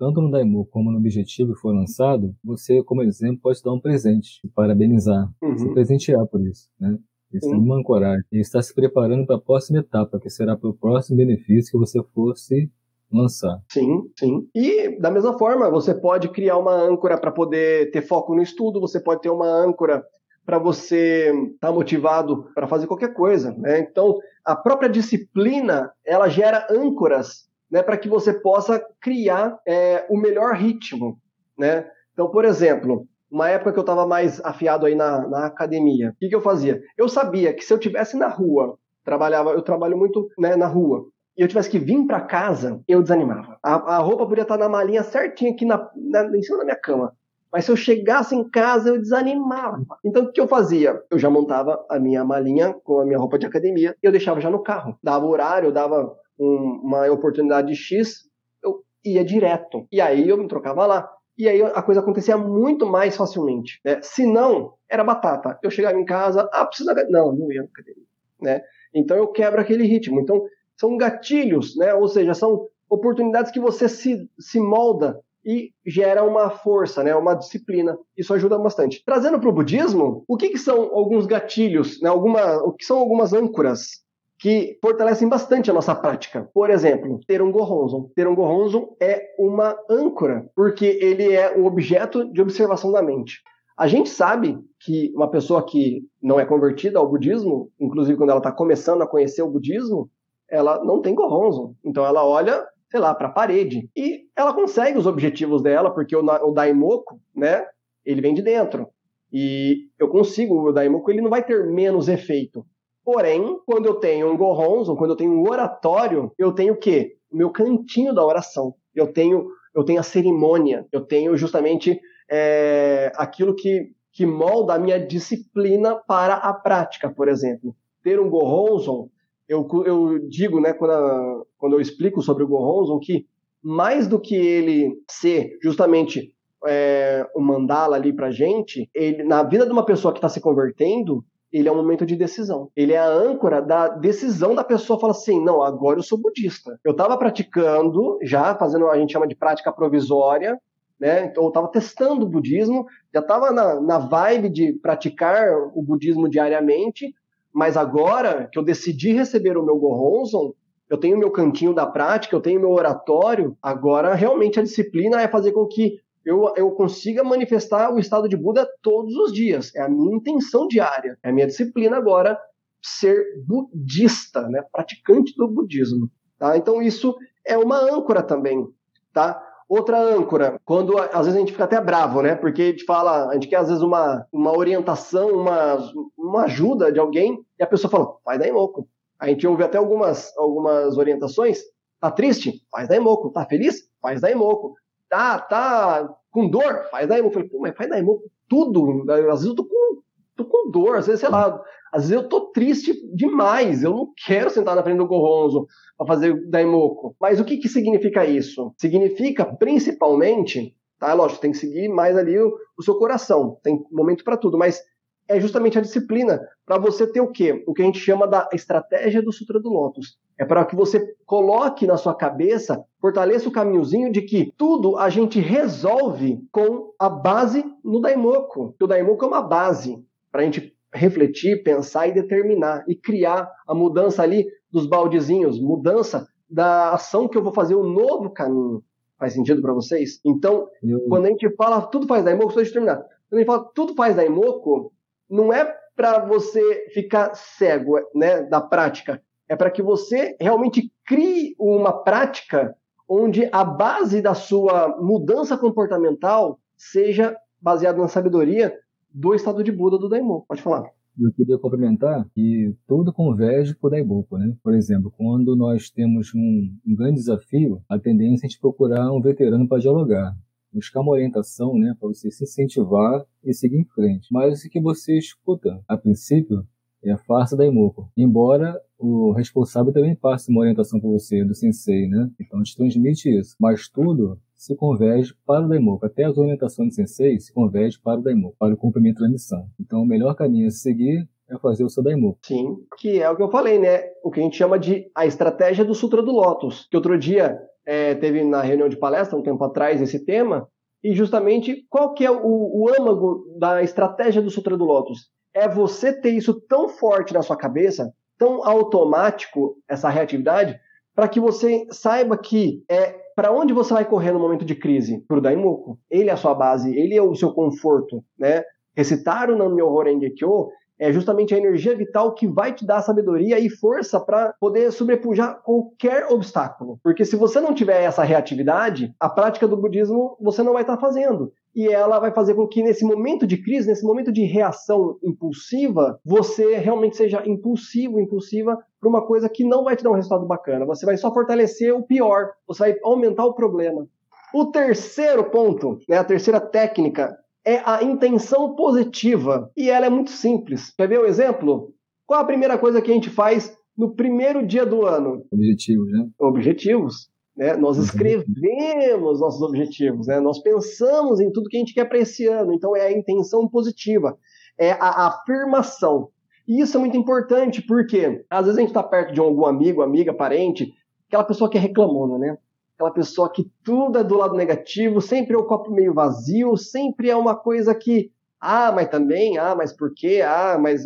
[SPEAKER 2] tanto no Daimô como no Objetivo que foi lançado, você, como exemplo, pode dar um presente, parabenizar, uhum. se presentear por isso, né? Isso é uma ancoragem. E está se preparando para a próxima etapa, que será para o próximo benefício que você fosse lançar.
[SPEAKER 1] Sim, sim. E da mesma forma, você pode criar uma âncora para poder ter foco no estudo, você pode ter uma âncora para você estar tá motivado para fazer qualquer coisa, né? Então, a própria disciplina, ela gera âncoras né, para que você possa criar é, o melhor ritmo. Né? Então, por exemplo, uma época que eu estava mais afiado aí na, na academia, o que, que eu fazia? Eu sabia que se eu tivesse na rua, trabalhava, eu trabalho muito né, na rua, e eu tivesse que vir para casa, eu desanimava. A, a, roupa podia estar na malinha certinha aqui na, na, em cima da minha cama. Mas se eu chegasse em casa, eu desanimava. Então, o que eu fazia? Eu já montava a minha malinha com a minha roupa de academia e eu deixava já no carro. Dava horário, dava um, uma oportunidade X, eu ia direto. E aí eu me trocava lá. E aí a coisa acontecia muito mais facilmente. Né? Se não, era batata. Eu chegava em casa, ah, precisa. Não, não ia na academia. Né? Então eu quebro aquele ritmo. Então são gatilhos, né? ou seja, são oportunidades que você se, se molda e gera uma força, né, uma disciplina. Isso ajuda bastante. Trazendo para o budismo, o que, que, são alguns gatilhos, né, alguma, o que são algumas âncoras que fortalecem bastante a nossa prática. Por exemplo, ter um Gohonzon. Ter um Gohonzon é uma âncora, porque ele é o objeto de observação da mente. A gente sabe que uma pessoa que não é convertida ao budismo, inclusive quando ela está começando a conhecer o budismo, ela não tem Gohonzon. Então ela olha sei lá, para a parede. E ela consegue os objetivos dela, porque o Daimoku, né, ele vem de dentro. E eu consigo, o Daimoku ele não vai ter menos efeito. Porém, quando eu tenho um Gohonzon, quando eu tenho um oratório, eu tenho o quê? O meu cantinho da oração. Eu tenho, eu tenho a cerimônia, eu tenho justamente é, aquilo que, que molda a minha disciplina para a prática, por exemplo. Ter um Gohonzon eu, eu digo, né, quando, a, quando eu explico sobre o Gohonzon, que mais do que ele ser justamente é, um mandala ali pra gente, ele, na vida de uma pessoa que está se convertendo, ele é um momento de decisão. Ele é a âncora da decisão da pessoa falar assim: não, agora eu sou budista. Eu estava praticando, já fazendo, a gente chama de prática provisória, né? Então eu estava testando o budismo, já estava na, na vibe de praticar o budismo diariamente, mas agora que eu decidi receber o meu Gohonzon, eu tenho meu cantinho da prática, eu tenho meu oratório, agora realmente a disciplina é fazer com que eu, eu consiga manifestar o estado de Buda todos os dias. É a minha intenção diária. É a minha disciplina agora ser budista, né? praticante do budismo. Tá? Então isso é uma âncora também. Tá? Outra âncora, quando às vezes a gente fica até bravo, né? Porque a gente fala, a gente quer às vezes uma, uma orientação, uma, uma ajuda de alguém, e a pessoa fala, faz da Imoco. A gente ouve até algumas, algumas orientações. Tá triste? Faz da Imoco. Tá feliz? Faz da Imoco. Tá, tá com dor? Faz da Imoco. Eu falei, pô, mas faz da Imoco tudo. Às vezes eu tô com, tô com dor, às vezes, sei lá, às vezes eu tô triste demais. Eu não quero sentar na frente do Goronzo para fazer daimoku. Mas o que, que significa isso? Significa principalmente, tá? Lógico, tem que seguir mais ali o, o seu coração, tem momento para tudo, mas é justamente a disciplina para você ter o quê? O que a gente chama da estratégia do Sutra do Lótus. É para que você coloque na sua cabeça, fortaleça o caminhozinho de que tudo a gente resolve com a base no Daimoku. O Daimoku é uma base para a gente refletir, pensar e determinar e criar a mudança ali dos baldezinhos, mudança da ação que eu vou fazer um novo caminho. Faz sentido para vocês? Então, eu... quando a gente fala tudo faz daimoku, só de terminar. Quando a gente fala tudo faz daimoku, não é para você ficar cego, né, da prática. É para que você realmente crie uma prática onde a base da sua mudança comportamental seja baseada na sabedoria do estado de Buda do Daimoku. Pode falar.
[SPEAKER 2] Eu queria complementar que tudo converge para o Daiboku, né? Por exemplo, quando nós temos um, um grande desafio, a tendência é a gente procurar um veterano para dialogar buscar uma orientação, né, para você se incentivar e seguir em frente. Mas o que você escuta, a princípio, é a farsa da Imoco. Embora o responsável também passe uma orientação para você, do sensei, né? Então te transmite isso. Mas tudo se converge para o Daimoku. Até as orientações do sensei se converge para o Daimoku, para o cumprimento da missão. Então o melhor caminho a seguir é fazer o seu Daimoku.
[SPEAKER 1] Sim, que é o que eu falei, né? O que a gente chama de a estratégia do Sutra do Lotus. Que outro dia é, teve na reunião de palestra, um tempo atrás, esse tema. E justamente, qual que é o, o âmago da estratégia do Sutra do Lotus? É você ter isso tão forte na sua cabeça, tão automático, essa reatividade, para que você saiba que é para onde você vai correr no momento de crise? Para o Daimoku. Ele é a sua base, ele é o seu conforto, né? Recitar o Nam-myoho Renge Kyo é justamente a energia vital que vai te dar sabedoria e força para poder sobrepujar qualquer obstáculo. Porque se você não tiver essa reatividade, a prática do budismo você não vai estar tá fazendo e ela vai fazer com que nesse momento de crise, nesse momento de reação impulsiva, você realmente seja impulsivo, impulsiva para uma coisa que não vai te dar um resultado bacana. Você vai só fortalecer o pior, você vai aumentar o problema. O terceiro ponto, né, a terceira técnica é a intenção positiva. E ela é muito simples. Quer ver o um exemplo? Qual a primeira coisa que a gente faz no primeiro dia do ano?
[SPEAKER 2] Objetivos, né?
[SPEAKER 1] Objetivos. Né? Nós escrevemos nossos objetivos, né? nós pensamos em tudo que a gente quer para esse ano. Então, é a intenção positiva, é a afirmação. E isso é muito importante, porque às vezes a gente está perto de algum amigo, amiga, parente, aquela pessoa que é reclamona, né? Aquela pessoa que tudo é do lado negativo, sempre é o copo meio vazio, sempre é uma coisa que, ah, mas também, ah, mas por quê? Ah, mas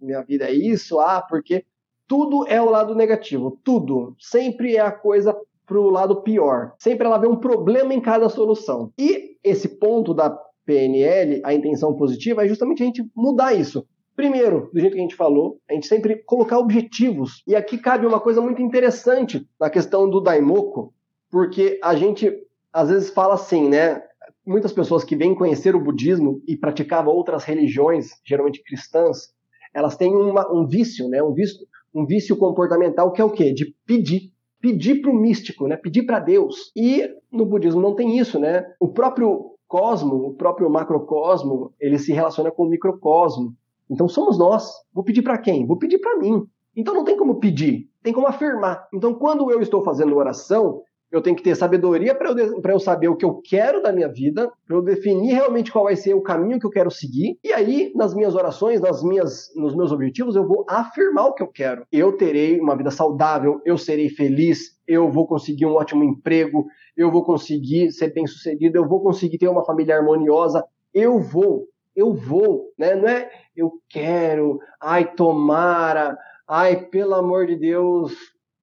[SPEAKER 1] minha vida é isso, ah, porque tudo é o lado negativo, tudo. Sempre é a coisa para o lado pior. Sempre ela vê um problema em cada solução. E esse ponto da PNL, a intenção positiva, é justamente a gente mudar isso. Primeiro, do jeito que a gente falou, a gente sempre colocar objetivos. E aqui cabe uma coisa muito interessante na questão do Daimoku, porque a gente às vezes fala assim, né? Muitas pessoas que vêm conhecer o budismo e praticavam outras religiões, geralmente cristãs, elas têm uma, um vício, né? Um vício, um vício comportamental que é o quê? De pedir pedir para o místico, né? pedir para Deus. E no budismo não tem isso, né? O próprio cosmo, o próprio macrocosmo, ele se relaciona com o microcosmo. Então somos nós. Vou pedir para quem? Vou pedir para mim. Então não tem como pedir, tem como afirmar. Então quando eu estou fazendo oração, eu tenho que ter sabedoria para eu, eu saber o que eu quero da minha vida, para eu definir realmente qual vai ser o caminho que eu quero seguir. E aí, nas minhas orações, nas minhas, nos meus objetivos, eu vou afirmar o que eu quero. Eu terei uma vida saudável, eu serei feliz, eu vou conseguir um ótimo emprego, eu vou conseguir ser bem sucedido, eu vou conseguir ter uma família harmoniosa. Eu vou, eu vou, né? Não é eu quero, ai, tomara, ai, pelo amor de Deus,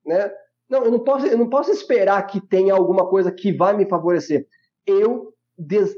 [SPEAKER 1] né? Não, eu não posso, eu não posso esperar que tenha alguma coisa que vai me favorecer. Eu,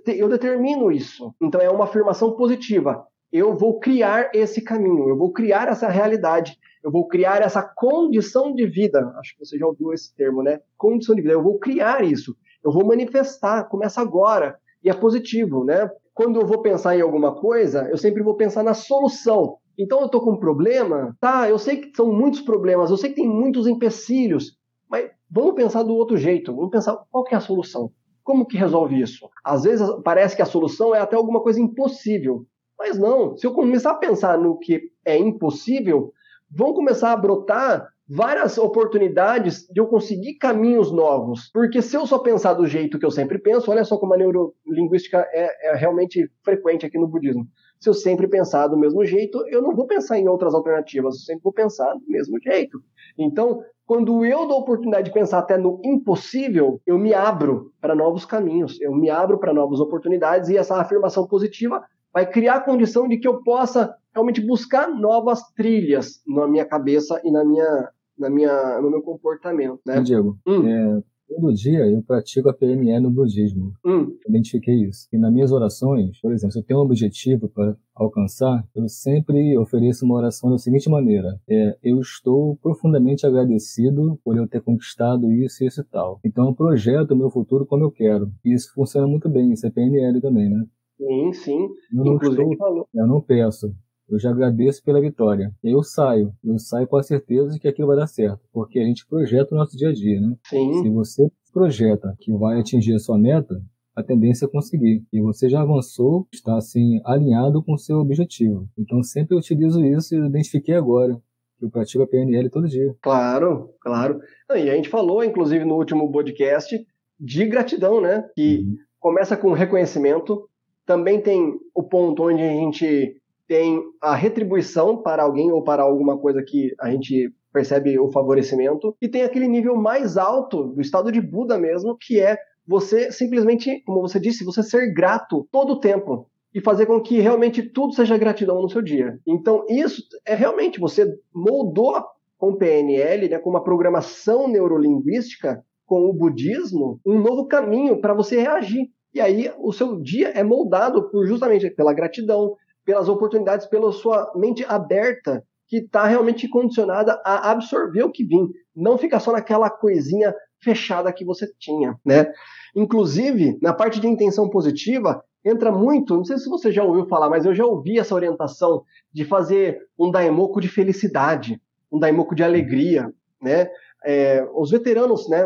[SPEAKER 1] eu determino isso. Então é uma afirmação positiva. Eu vou criar esse caminho, eu vou criar essa realidade, eu vou criar essa condição de vida. Acho que você já ouviu esse termo, né? Condição de vida. Eu vou criar isso. Eu vou manifestar. Começa agora. E é positivo, né? Quando eu vou pensar em alguma coisa, eu sempre vou pensar na solução. Então eu estou com um problema, tá? Eu sei que são muitos problemas, eu sei que tem muitos empecilhos, mas vamos pensar do outro jeito. Vamos pensar qual que é a solução. Como que resolve isso? Às vezes parece que a solução é até alguma coisa impossível, mas não. Se eu começar a pensar no que é impossível, vão começar a brotar várias oportunidades de eu conseguir caminhos novos. Porque se eu só pensar do jeito que eu sempre penso, olha só como a neurolinguística é, é realmente frequente aqui no budismo se eu sempre pensar do mesmo jeito, eu não vou pensar em outras alternativas, eu sempre vou pensar do mesmo jeito. Então, quando eu dou a oportunidade de pensar até no impossível, eu me abro para novos caminhos, eu me abro para novas oportunidades e essa afirmação positiva vai criar a condição de que eu possa realmente buscar novas trilhas na minha cabeça e na minha, na minha, no meu comportamento. Né?
[SPEAKER 2] Diego, hum. é, Todo dia eu pratico a PNE no budismo. Hum. Identifiquei isso. E nas minhas orações, por exemplo, se eu tenho um objetivo para alcançar, eu sempre ofereço uma oração da seguinte maneira: é, eu estou profundamente agradecido por eu ter conquistado isso, isso e tal. Então eu projeto o meu futuro como eu quero. E isso funciona muito bem. Isso é PNL também, né?
[SPEAKER 1] Sim, sim.
[SPEAKER 2] Eu não, estou, eu não peço eu já agradeço pela vitória. E eu saio. Eu saio com a certeza de que aquilo vai dar certo. Porque a gente projeta o nosso dia a dia, né?
[SPEAKER 1] Sim.
[SPEAKER 2] Se você projeta que vai atingir a sua meta, a tendência é conseguir. E você já avançou, está assim, alinhado com o seu objetivo. Então sempre utilizo isso e identifiquei agora que eu pratico a PNL todo dia.
[SPEAKER 1] Claro, claro. E a gente falou, inclusive, no último podcast, de gratidão, né? Que uhum. começa com reconhecimento. Também tem o ponto onde a gente tem a retribuição para alguém ou para alguma coisa que a gente percebe o favorecimento, e tem aquele nível mais alto do estado de Buda mesmo, que é você simplesmente, como você disse, você ser grato todo o tempo e fazer com que realmente tudo seja gratidão no seu dia. Então, isso é realmente você moldou com PNL, né, com uma programação neurolinguística, com o budismo, um novo caminho para você reagir. E aí o seu dia é moldado por justamente pela gratidão, pelas oportunidades, pela sua mente aberta, que está realmente condicionada a absorver o que vem, não ficar só naquela coisinha fechada que você tinha, né? Inclusive, na parte de intenção positiva, entra muito, não sei se você já ouviu falar, mas eu já ouvi essa orientação de fazer um daimoku de felicidade, um daimoku de alegria, né? É, os veteranos, né,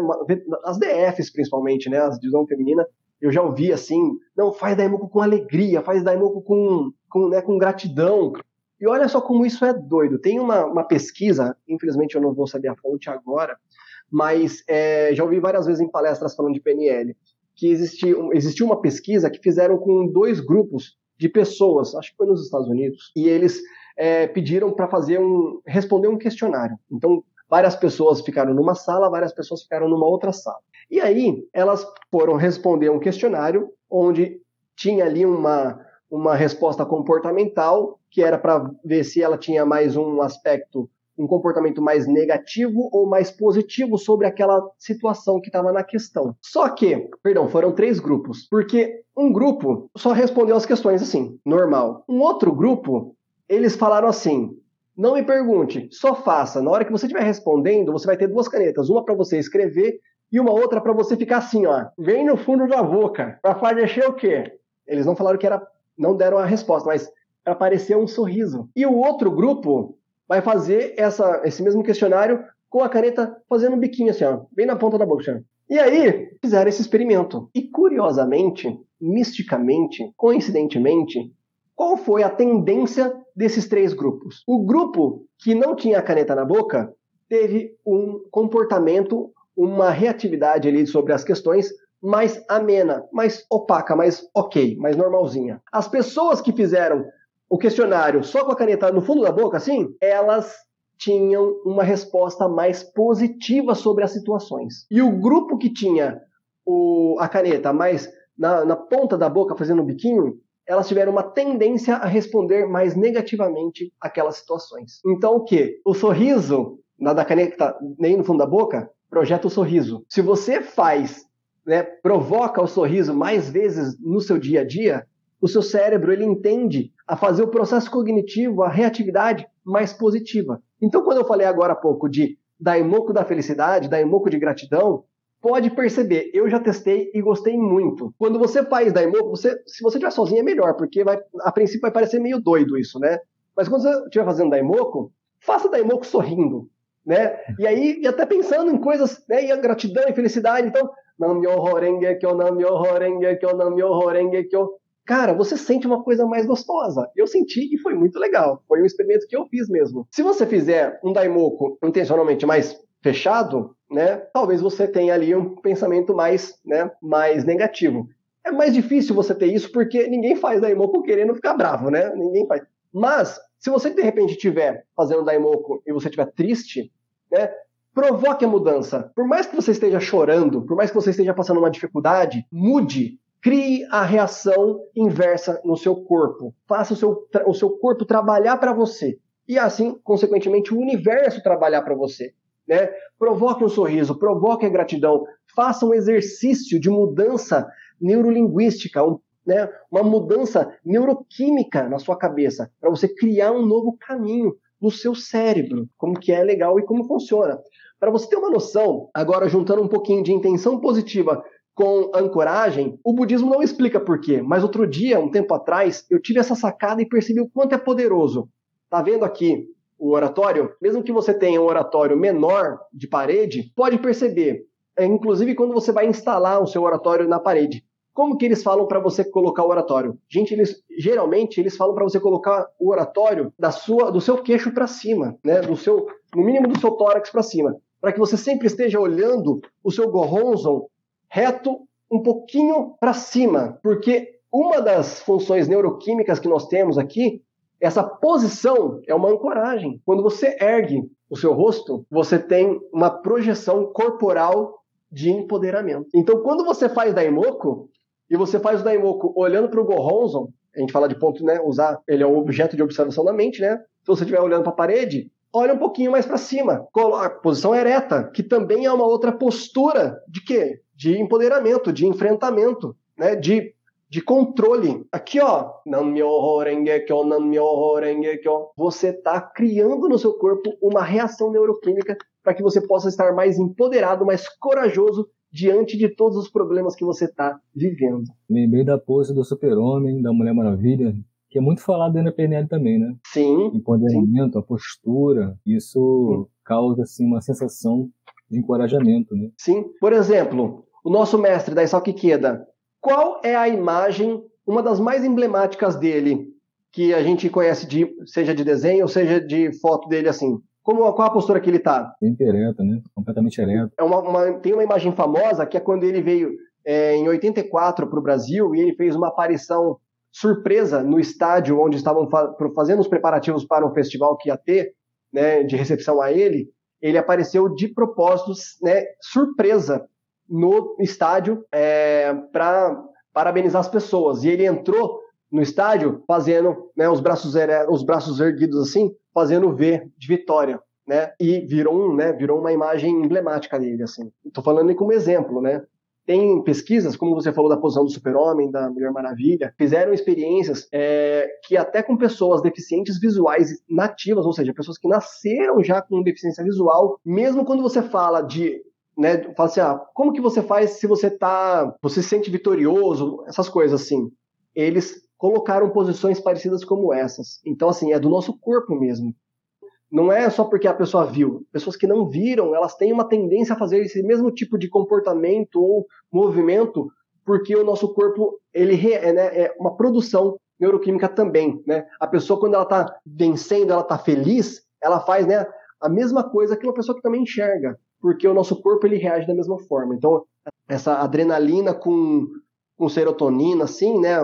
[SPEAKER 1] as DFs principalmente, né, as divisão feminina, Eu já ouvi assim, não, faz Daimoku com alegria, faz Daimoku com, com, né, com gratidão. E olha só como isso é doido. Tem uma, uma pesquisa, infelizmente eu não vou saber a fonte agora, mas é, já ouvi várias vezes em palestras falando de PNL, que existiu, existiu uma pesquisa que fizeram com dois grupos de pessoas, acho que foi nos Estados Unidos, e eles é, pediram para fazer um responder um questionário. Então várias pessoas ficaram numa sala, várias pessoas ficaram numa outra sala. E aí elas foram responder um questionário onde tinha ali uma uma resposta comportamental que era para ver se ela tinha mais um aspecto um comportamento mais negativo ou mais positivo sobre aquela situação que estava na questão. Só que, perdão, foram três grupos, porque um grupo só respondeu as questões assim, normal. Um outro grupo, eles falaram assim: não me pergunte, só faça. Na hora que você estiver respondendo, você vai ter duas canetas, uma para você escrever e uma outra para você ficar assim, ó, bem no fundo da boca, para fazer o quê? Eles não falaram que era, não deram a resposta, mas para aparecer um sorriso. E o outro grupo vai fazer essa, esse mesmo questionário com a caneta fazendo um biquinho assim, ó, bem na ponta da boca. E aí, fizeram esse experimento. E curiosamente, misticamente, coincidentemente, qual foi a tendência desses três grupos? O grupo que não tinha a caneta na boca teve um comportamento, uma reatividade ali sobre as questões mais amena, mais opaca, mais ok, mais normalzinha. As pessoas que fizeram o questionário só com a caneta no fundo da boca, assim, elas tinham uma resposta mais positiva sobre as situações. E o grupo que tinha o, a caneta mais na, na ponta da boca, fazendo um biquinho, elas tiveram uma tendência a responder mais negativamente aquelas situações. Então, o que? O sorriso na da caneta nem no fundo da boca projeta o sorriso. Se você faz, né, provoca o sorriso mais vezes no seu dia a dia, o seu cérebro ele entende a fazer o processo cognitivo, a reatividade mais positiva. Então, quando eu falei agora há pouco de daimoku da felicidade, daimoku de gratidão, pode perceber, eu já testei e gostei muito. Quando você faz daimoku, você, se você estiver sozinho é melhor, porque vai, a princípio vai parecer meio doido isso, né? Mas quando você estiver fazendo daimoku, faça daimoku sorrindo, né? E aí, e até pensando em coisas, né? E a gratidão e felicidade, então, nam myoho kyo, nam myoho kyo, nam myoho kyo cara, você sente uma coisa mais gostosa. Eu senti e foi muito legal. Foi um experimento que eu fiz mesmo. Se você fizer um daimoku intencionalmente mais fechado, né, talvez você tenha ali um pensamento mais, né, mais negativo. É mais difícil você ter isso porque ninguém faz daimoku querendo ficar bravo, né? Ninguém faz. Mas se você de repente estiver fazendo daimoku e você estiver triste, né, provoque a mudança. Por mais que você esteja chorando, por mais que você esteja passando uma dificuldade, mude Crie a reação inversa no seu corpo. Faça o seu, o seu corpo trabalhar para você. E assim, consequentemente, o universo trabalhar para você. Né? Provoque um sorriso, provoque a gratidão. Faça um exercício de mudança neurolinguística, um, né? uma mudança neuroquímica na sua cabeça, para você criar um novo caminho no seu cérebro, como que é legal e como funciona. Para você ter uma noção, agora juntando um pouquinho de intenção positiva com ancoragem, o budismo não explica por quê, mas outro dia, um tempo atrás, eu tive essa sacada e percebi o quanto é poderoso. Tá vendo aqui o oratório? Mesmo que você tenha um oratório menor de parede, pode perceber, é, inclusive quando você vai instalar o seu oratório na parede, como que eles falam para você colocar o oratório? Gente, eles geralmente eles falam para você colocar o oratório da sua, do seu queixo para cima, né? Do seu, no mínimo do seu tórax para cima, para que você sempre esteja olhando o seu gorronzon reto um pouquinho para cima, porque uma das funções neuroquímicas que nós temos aqui, essa posição é uma ancoragem. Quando você ergue o seu rosto, você tem uma projeção corporal de empoderamento. Então, quando você faz daimoku, e você faz o daimoku olhando para o Gohonzon, a gente fala de ponto, né, usar, ele é o objeto de observação da mente, né? Se você estiver olhando para a parede, olha um pouquinho mais para cima. A posição ereta, que também é uma outra postura de quê? de empoderamento, de enfrentamento, né? de, de controle. Aqui, ó, você está criando no seu corpo uma reação neuroquímica para que você possa estar mais empoderado, mais corajoso diante de todos os problemas que você está vivendo.
[SPEAKER 2] Lembrei da pose do super-homem, da Mulher Maravilha, que é muito falado dentro da PNL também, né?
[SPEAKER 1] Sim.
[SPEAKER 2] Empoderamento, sim. a postura, isso sim. causa assim uma sensação de encorajamento, né?
[SPEAKER 1] Sim. Por exemplo, o nosso mestre da Isao Kikeda, Qual é a imagem, uma das mais emblemáticas dele, que a gente conhece, de, seja de desenho, seja de foto dele assim? Como, qual a postura que ele está?
[SPEAKER 2] Sempre ereta, né? Completamente ereta.
[SPEAKER 1] É uma, uma, tem uma imagem famosa que é quando ele veio é, em 84 para o Brasil e ele fez uma aparição surpresa no estádio onde estavam fa fazendo os preparativos para um festival que ia ter, né, de recepção a ele. Ele apareceu de propósitos, né, surpresa no estádio é, para parabenizar as pessoas. E ele entrou no estádio fazendo né, os, braços, os braços erguidos assim, fazendo V de vitória. Né? E virou, um, né, virou uma imagem emblemática dele. Assim. Estou falando como exemplo, né? Tem pesquisas, como você falou da posição do super-homem, da Mulher Maravilha, fizeram experiências é, que até com pessoas deficientes visuais nativas, ou seja, pessoas que nasceram já com deficiência visual, mesmo quando você fala de né, fala assim, ah, como que você faz se você tá, você se sente vitorioso, essas coisas assim. Eles colocaram posições parecidas como essas. Então assim, é do nosso corpo mesmo. Não é só porque a pessoa viu. Pessoas que não viram, elas têm uma tendência a fazer esse mesmo tipo de comportamento ou movimento, porque o nosso corpo ele é, né, é uma produção neuroquímica também, né? A pessoa quando ela está vencendo, ela está feliz, ela faz, né, a mesma coisa que uma pessoa que também enxerga porque o nosso corpo ele reage da mesma forma. Então, essa adrenalina com, com serotonina, assim, né?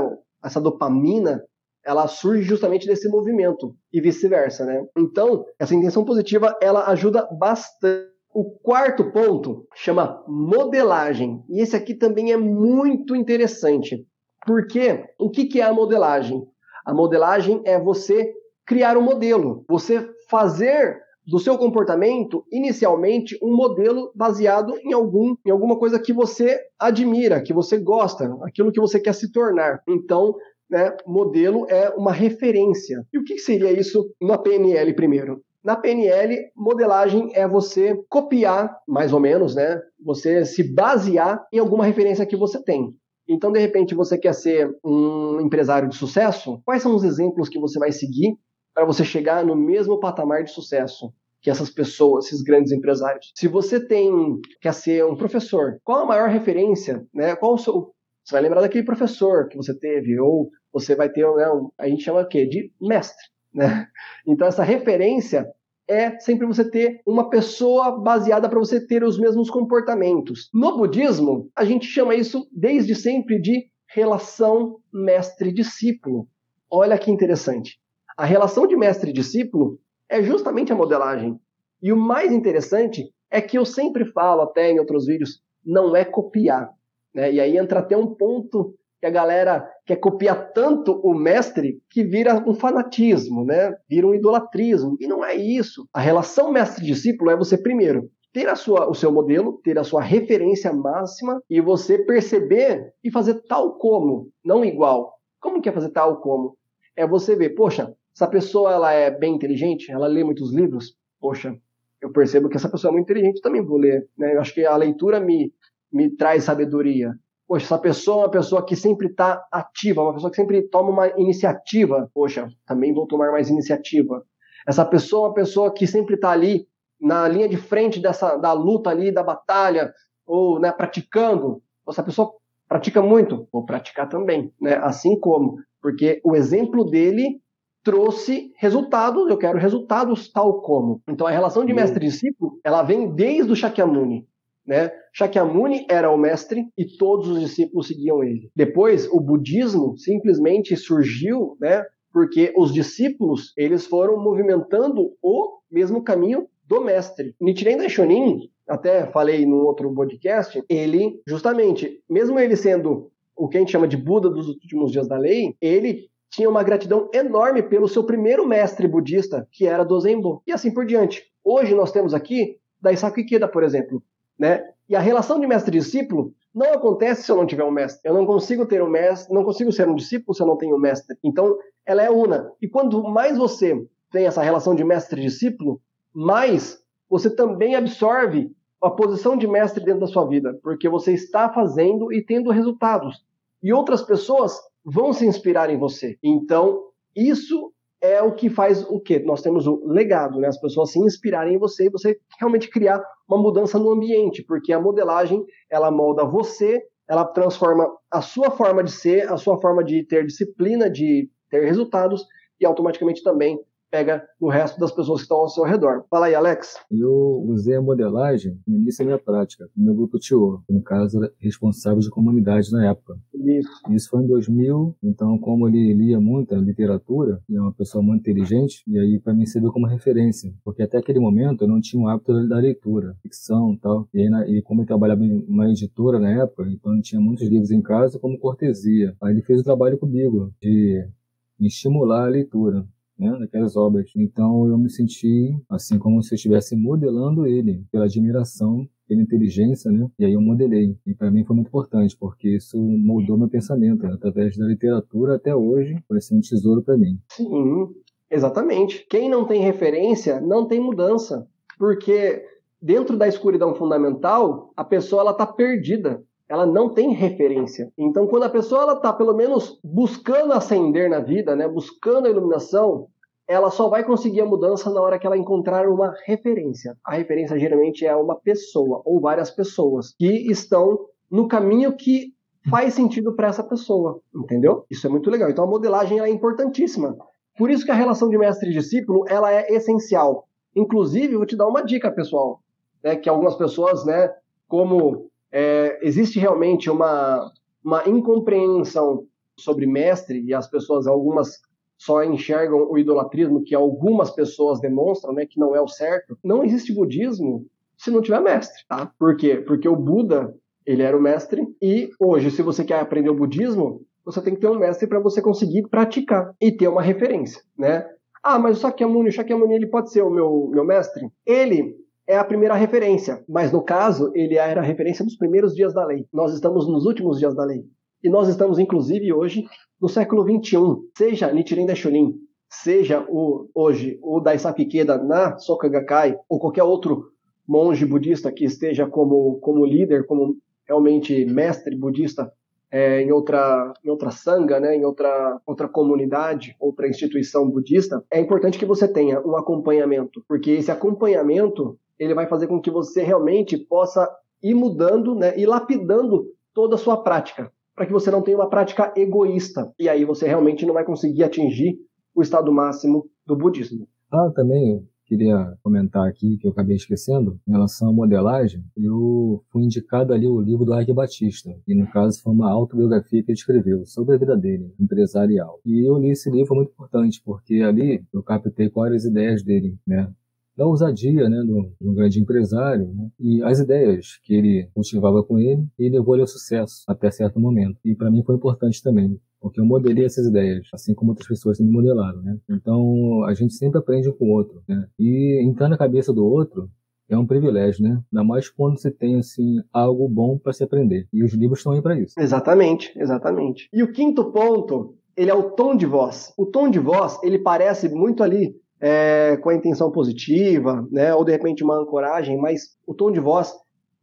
[SPEAKER 1] Essa dopamina, ela surge justamente desse movimento e vice-versa, né? Então, essa intenção positiva, ela ajuda bastante. O quarto ponto chama modelagem. E esse aqui também é muito interessante. Porque o que, que é a modelagem? A modelagem é você criar um modelo, você fazer do seu comportamento inicialmente um modelo baseado em algum em alguma coisa que você admira, que você gosta, aquilo que você quer se tornar. Então, né, modelo é uma referência. E o que seria isso na PNL primeiro? Na PNL, modelagem é você copiar, mais ou menos, né? Você se basear em alguma referência que você tem. Então, de repente, você quer ser um empresário de sucesso? Quais são os exemplos que você vai seguir para você chegar no mesmo patamar de sucesso que essas pessoas, esses grandes empresários. Se você tem quer ser um professor, qual a maior referência, né? Qual o seu você vai lembrar daquele professor que você teve ou você vai ter, né, um, a gente chama o quê? De mestre, né? Então essa referência é sempre você ter uma pessoa baseada para você ter os mesmos comportamentos. No budismo, a gente chama isso desde sempre de relação mestre-discípulo. Olha que interessante. A relação de mestre e discípulo é justamente a modelagem. E o mais interessante é que eu sempre falo, até em outros vídeos, não é copiar. Né? E aí entra até um ponto que a galera quer copiar tanto o mestre que vira um fanatismo, né? vira um idolatrismo. E não é isso. A relação mestre-discípulo é você, primeiro, ter a sua, o seu modelo, ter a sua referência máxima e você perceber e fazer tal como, não igual. Como que é fazer tal como? É você ver, poxa, essa pessoa ela é bem inteligente, ela lê muitos livros, poxa, eu percebo que essa pessoa é muito inteligente, também vou ler. Né? Eu acho que a leitura me, me traz sabedoria. Poxa, essa pessoa é uma pessoa que sempre está ativa, uma pessoa que sempre toma uma iniciativa. Poxa, também vou tomar mais iniciativa. Essa pessoa é uma pessoa que sempre está ali na linha de frente dessa da luta ali, da batalha, ou né, praticando. Essa pessoa pratica muito, vou praticar também, né? Assim como, porque o exemplo dele trouxe resultados, eu quero resultados tal como. Então a relação de mestre e discípulo, ela vem desde o Shakyamuni. Né? Shakyamuni era o mestre e todos os discípulos seguiam ele. Depois, o budismo simplesmente surgiu, né? Porque os discípulos, eles foram movimentando o mesmo caminho do mestre. Nichiren Daishonin, até falei no outro podcast, ele, justamente, mesmo ele sendo o que a gente chama de Buda dos últimos dias da lei, ele tinha uma gratidão enorme pelo seu primeiro mestre budista, que era Dozenbo, e assim por diante. Hoje nós temos aqui Daisaku Ikeda, por exemplo, né? E a relação de mestre-discípulo não acontece se eu não tiver um mestre. Eu não consigo ter um mestre, não consigo ser um discípulo se eu não tenho um mestre. Então, ela é una. E quanto mais você tem essa relação de mestre-discípulo, mais você também absorve a posição de mestre dentro da sua vida, porque você está fazendo e tendo resultados. E outras pessoas vão se inspirar em você. Então, isso é o que faz o quê? Nós temos o legado, né? As pessoas se inspirarem em você e você realmente criar uma mudança no ambiente, porque a modelagem, ela molda você ela transforma a sua forma de ser, a sua forma de ter disciplina, de ter resultados e automaticamente também pega no resto das pessoas que estão ao seu redor. Fala aí, Alex.
[SPEAKER 2] Eu usei a modelagem no início da minha prática, no meu grupo TIO, que no caso era responsável de comunidade na época.
[SPEAKER 1] Isso.
[SPEAKER 2] Isso foi em 2000, então como ele lia muita literatura, e é uma pessoa muito inteligente, e aí para mim serviu como referência, porque até aquele momento eu não tinha o hábito da leitura, ficção e tal. E, aí, na, e como ele trabalhava em uma editora na época, então ele tinha muitos livros em casa como cortesia. Aí ele fez o trabalho comigo de estimular a leitura né, daquelas obras. Então eu me senti assim como se eu estivesse modelando ele pela admiração pela inteligência, né? E aí eu modelei. E para mim foi muito importante, porque isso moldou meu pensamento. Né? Através da literatura até hoje, foi ser um tesouro para mim.
[SPEAKER 1] Sim, exatamente. Quem não tem referência, não tem mudança. Porque dentro da escuridão fundamental, a pessoa ela tá perdida ela não tem referência. Então, quando a pessoa ela está pelo menos buscando ascender na vida, né, buscando a iluminação, ela só vai conseguir a mudança na hora que ela encontrar uma referência. A referência geralmente é uma pessoa ou várias pessoas que estão no caminho que faz sentido para essa pessoa, entendeu? Isso é muito legal. Então a modelagem é importantíssima. Por isso que a relação de mestre e discípulo ela é essencial. Inclusive, vou te dar uma dica, pessoal, né, que algumas pessoas, né, como é, existe realmente uma, uma incompreensão sobre mestre e as pessoas, algumas só enxergam o idolatrismo que algumas pessoas demonstram, né, que não é o certo. Não existe budismo se não tiver mestre, tá? Por quê? Porque o Buda, ele era o mestre e hoje, se você quer aprender o budismo, você tem que ter um mestre para você conseguir praticar e ter uma referência, né? Ah, mas o Sakyamuni, o Sakyamuni ele pode ser o meu, meu mestre? Ele é a primeira referência, mas no caso, ele era a referência dos primeiros dias da lei. Nós estamos nos últimos dias da lei. E nós estamos, inclusive, hoje, no século XXI. Seja Nichiren Daishonin, seja o, hoje o Daisaku Ikeda na Soka Gakkai, ou qualquer outro monge budista que esteja como, como líder, como realmente mestre budista é, em outra em outra sanga, né, em outra outra comunidade, outra instituição budista, é importante que você tenha um acompanhamento, porque esse acompanhamento ele vai fazer com que você realmente possa ir mudando, né, e lapidando toda a sua prática, para que você não tenha uma prática egoísta. E aí você realmente não vai conseguir atingir o estado máximo do budismo.
[SPEAKER 2] Ah, também queria comentar aqui, que eu acabei esquecendo, em relação à modelagem, eu fui indicado ali o livro do Arque Batista, e no caso foi uma autobiografia que ele escreveu sobre a vida dele, empresarial. E eu li esse livro, foi muito importante, porque ali eu captei quais as ideias dele, né? Da ousadia né, do, de um grande empresário né, e as ideias que ele cultivava com ele e levou ele ao sucesso até certo momento. E para mim foi importante também, porque eu modelei essas ideias, assim como outras pessoas me modelaram. Né? Então a gente sempre aprende com o outro. Né? E entrar na cabeça do outro é um privilégio, né? Ainda mais quando você tem assim algo bom para se aprender. E os livros estão aí para isso.
[SPEAKER 1] Exatamente, exatamente. E o quinto ponto, ele é o tom de voz. O tom de voz, ele parece muito ali é, com a intenção positiva, né, ou de repente uma ancoragem, mas o tom de voz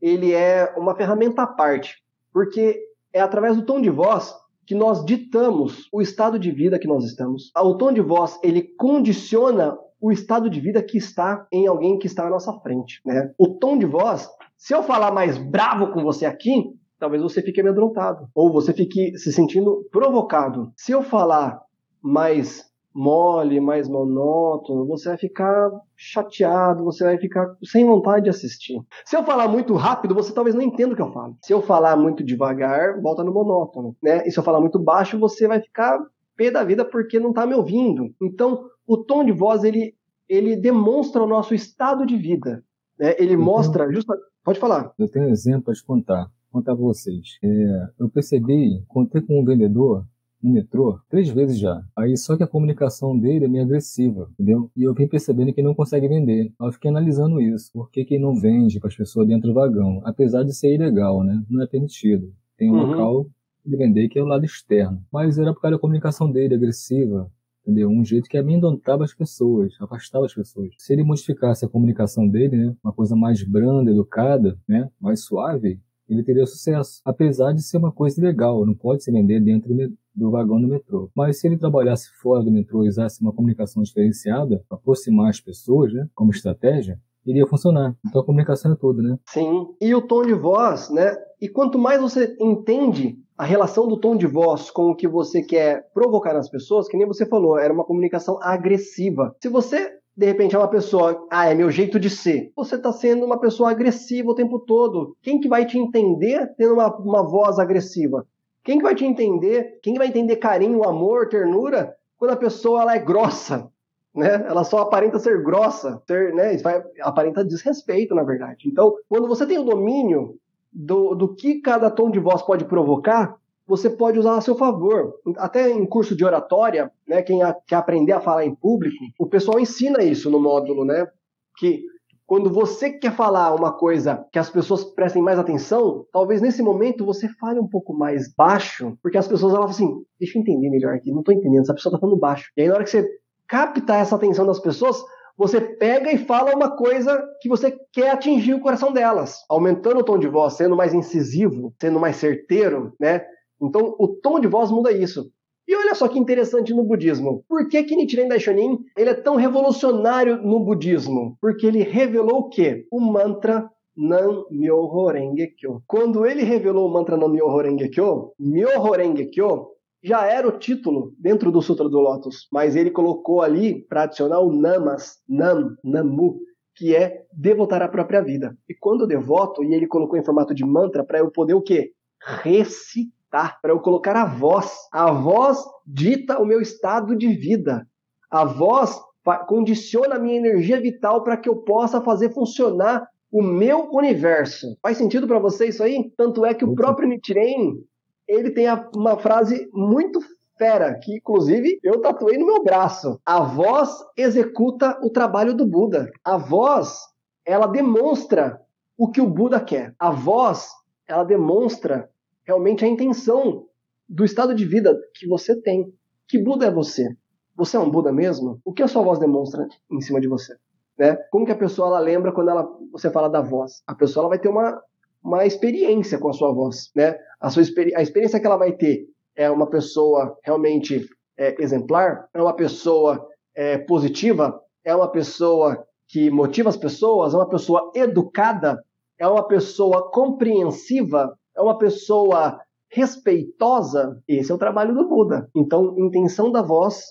[SPEAKER 1] ele é uma ferramenta à parte, porque é através do tom de voz que nós ditamos o estado de vida que nós estamos. O tom de voz ele condiciona o estado de vida que está em alguém que está à nossa frente, né? O tom de voz, se eu falar mais bravo com você aqui, talvez você fique amedrontado ou você fique se sentindo provocado. Se eu falar mais mole, mais monótono, você vai ficar chateado, você vai ficar sem vontade de assistir. Se eu falar muito rápido, você talvez não entenda o que eu falo. Se eu falar muito devagar, volta no monótono, né? E se eu falar muito baixo, você vai ficar pé da vida porque não está me ouvindo. Então, o tom de voz ele ele demonstra o nosso estado de vida, né? Ele mostra, justa... pode falar.
[SPEAKER 2] Eu tenho um exemplo para te contar contar vocês. É, eu percebi, contei com um vendedor no metrô três vezes já. Aí só que a comunicação dele é meio agressiva, entendeu? E eu vim percebendo que ele não consegue vender. Aí eu fiquei analisando isso. Por que, que ele não vende para as pessoas dentro do vagão? Apesar de ser ilegal, né? Não é permitido. Tem um uhum. local de vender que é o lado externo. Mas era por causa da comunicação dele agressiva, entendeu? Um jeito que amedrontava as pessoas, afastava as pessoas. Se ele modificasse a comunicação dele, né? Uma coisa mais branda, educada, né? Mais suave, ele teria sucesso. Apesar de ser uma coisa ilegal, não pode se vender dentro do vagão do metrô. Mas se ele trabalhasse fora do metrô e usasse uma comunicação diferenciada, aproximar as pessoas, né, como estratégia, iria funcionar. Então a comunicação é tudo, né?
[SPEAKER 1] Sim. E o tom de voz, né? E quanto mais você entende a relação do tom de voz com o que você quer provocar nas pessoas, que nem você falou, era uma comunicação agressiva. Se você de repente é uma pessoa, ah, é meu jeito de ser. Você está sendo uma pessoa agressiva o tempo todo. Quem que vai te entender tendo uma, uma voz agressiva? Quem que vai te entender? Quem que vai entender carinho, amor, ternura quando a pessoa ela é grossa? Né? Ela só aparenta ser grossa, ser, né? Vai, aparenta desrespeito, na verdade. Então, quando você tem o domínio do, do que cada tom de voz pode provocar, você pode usar a seu favor. Até em curso de oratória, né, quem a, quer aprender a falar em público, o pessoal ensina isso no módulo, né? Que quando você quer falar uma coisa que as pessoas prestem mais atenção, talvez nesse momento você fale um pouco mais baixo, porque as pessoas falam assim, deixa eu entender melhor aqui, não estou entendendo, essa pessoa está falando baixo. E aí na hora que você capta essa atenção das pessoas, você pega e fala uma coisa que você quer atingir o coração delas, aumentando o tom de voz, sendo mais incisivo, sendo mais certeiro, né? Então, o tom de voz muda isso. E olha só que interessante no budismo. Por que, que Nichiren Daishonin ele é tão revolucionário no budismo? Porque ele revelou o quê? O mantra Nam Myoho Renge Kyo. Quando ele revelou o mantra Nam Myoho Renge Kyo, Myoho Renge Kyo já era o título dentro do Sutra do Lotus, mas ele colocou ali para adicionar o Namas, Nam, Namu, que é devotar a própria vida. E quando eu devoto, e ele colocou em formato de mantra para eu poder o quê? Recitar Para eu colocar a voz. A voz dita o meu estado de vida. A voz condiciona a minha energia vital para que eu possa fazer funcionar o meu universo. Faz sentido para você isso aí? Tanto é que o próprio Nichiren, ele tem uma frase muito fera, que inclusive eu tatuei no meu braço. A voz executa o trabalho do Buda. A voz, ela demonstra o que o Buda quer. A voz, ela demonstra realmente a intenção do estado de vida que você tem. Que Buda é você? Você é um Buda mesmo? O que a sua voz demonstra em cima de você? Né? Como que a pessoa ela lembra quando ela, você fala da voz? A pessoa ela vai ter uma, uma experiência com a sua voz. Né? A, sua, a experiência que ela vai ter é uma pessoa realmente é, exemplar? É uma pessoa é, positiva? É uma pessoa que motiva as pessoas? É uma pessoa educada? É uma pessoa compreensiva? É uma pessoa respeitosa, esse é o trabalho do Buda. Então, intenção da voz,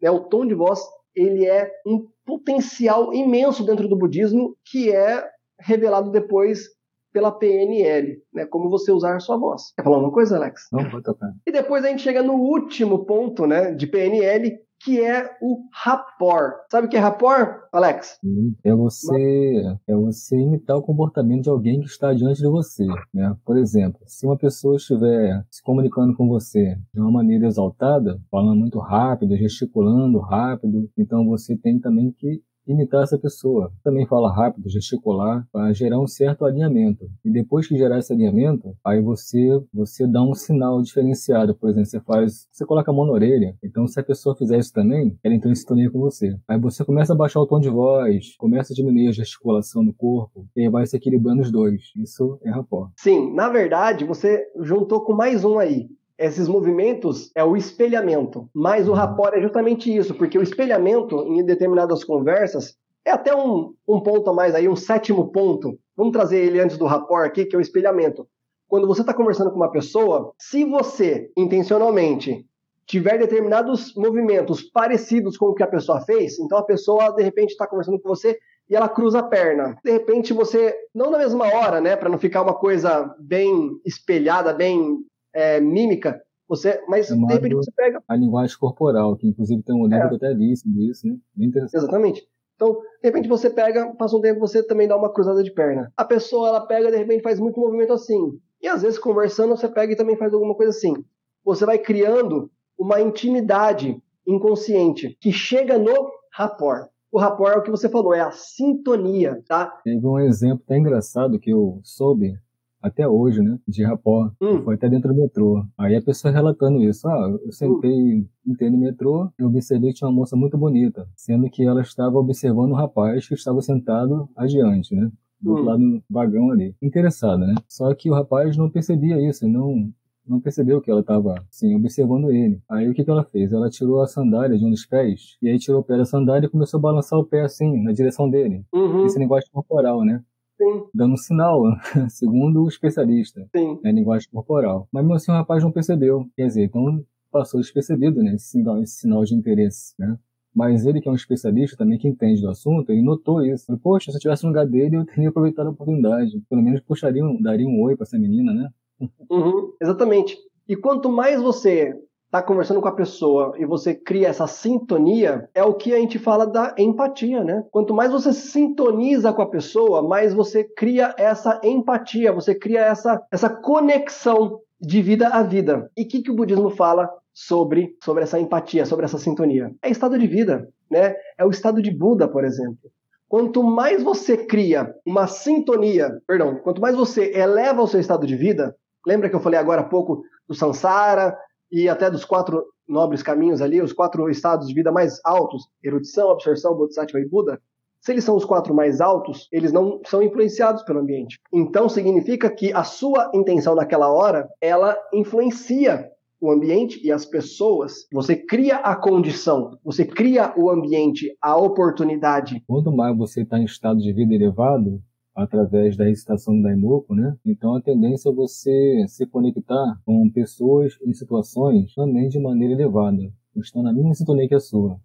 [SPEAKER 1] né, o tom de voz, ele é um potencial imenso dentro do budismo que é revelado depois pela PNL, né? Como você usar a sua voz. Quer falar uma coisa, Alex?
[SPEAKER 2] Não, vou tocar.
[SPEAKER 1] E depois a gente chega no último ponto, né, de PNL, que é o rapport. Sabe o que é rapport, Alex?
[SPEAKER 2] É você, é você imitar o comportamento de alguém que está diante de você. Né? Por exemplo, se uma pessoa estiver se comunicando com você de uma maneira exaltada, falando muito rápido, gesticulando rápido, então você tem também que imitar essa pessoa. Também fala rápido, gesticular, para gerar um certo alinhamento. E depois que gerar esse alinhamento, aí você você dá um sinal diferenciado. Por exemplo, você faz, você coloca a mão na orelha. Então, se a pessoa fizer isso também, ela entra em sintonia com você. Aí você começa a baixar o tom de voz, começa a diminuir a gesticulação do corpo, e vai se equilibrando os dois. Isso é rapport.
[SPEAKER 1] Sim, na verdade, você juntou com mais um aí, esses movimentos é o espelhamento. Mas o rapport é justamente isso, porque o espelhamento, em determinadas conversas, é até um, um ponto a mais aí, um sétimo ponto. Vamos trazer ele antes do rapport aqui, que é o espelhamento. Quando você está conversando com uma pessoa, se você intencionalmente tiver determinados movimentos parecidos com o que a pessoa fez, então a pessoa de repente está conversando com você e ela cruza a perna. De repente você, não na mesma hora, né, para não ficar uma coisa bem espelhada, bem é, mímica, você, mas de repente você pega.
[SPEAKER 2] A linguagem corporal, que inclusive tem um livro é. que eu até li sobre isso, né? Bem interessante.
[SPEAKER 1] Exatamente. Então, de repente você pega, passa um tempo, você também dá uma cruzada de perna. A pessoa, ela pega, de repente faz muito movimento assim. E às vezes conversando, você pega e também faz alguma coisa assim. Você vai criando uma intimidade inconsciente que chega no rapport. O rapport é o que você falou, é a sintonia, tá?
[SPEAKER 2] Teve um exemplo até engraçado que eu soube até hoje, né? De rapó. Hum. Foi até dentro do metrô. Aí a pessoa relatando isso. Ah, eu sentei, hum. entrei no metrô e observei que tinha uma moça muito bonita, sendo que ela estava observando o rapaz que estava sentado adiante, né? Do outro hum. lado do vagão ali. Interessado, né? Só que o rapaz não percebia isso, não não percebeu que ela estava assim, observando ele. Aí o que, que ela fez? Ela tirou a sandália de um dos pés, e aí tirou o pé da sandália e começou a balançar o pé assim, na direção dele. Uhum. Esse linguagem corporal, né?
[SPEAKER 1] Sim.
[SPEAKER 2] Dando um sinal, segundo o especialista.
[SPEAKER 1] Sim.
[SPEAKER 2] É linguagem corporal. Mas mesmo assim o rapaz não percebeu. Quer dizer, então passou despercebido, né? Esse sinal, esse sinal de interesse, né? Mas ele, que é um especialista também, que entende do assunto, ele notou isso. Falei, Poxa, se eu tivesse no lugar dele, eu teria aproveitado a oportunidade. Pelo menos puxaria, daria um oi para essa menina, né?
[SPEAKER 1] Uhum, exatamente. E quanto mais você está conversando com a pessoa e você cria essa sintonia, é o que a gente fala da empatia, né? Quanto mais você sintoniza com a pessoa, mais você cria essa empatia, você cria essa, essa conexão de vida a vida. E o que, que o budismo fala sobre, sobre essa empatia, sobre essa sintonia? É estado de vida, né? É o estado de Buda, por exemplo. Quanto mais você cria uma sintonia, perdão, quanto mais você eleva o seu estado de vida, lembra que eu falei agora há pouco do samsara e até dos quatro nobres caminhos ali, os quatro estados de vida mais altos, erudição, absorção, bodhisattva e Buda, se eles são os quatro mais altos, eles não são influenciados pelo ambiente. Então significa que a sua intenção naquela hora, ela influencia o ambiente e as pessoas. Você cria a condição, você cria o ambiente, a oportunidade.
[SPEAKER 2] Quanto mais você está em estado de vida elevado, através da recitação do Daimoku, né? Então a tendência é você se conectar com pessoas em situações também de maneira elevada, estão na mesma sintonia que a sua.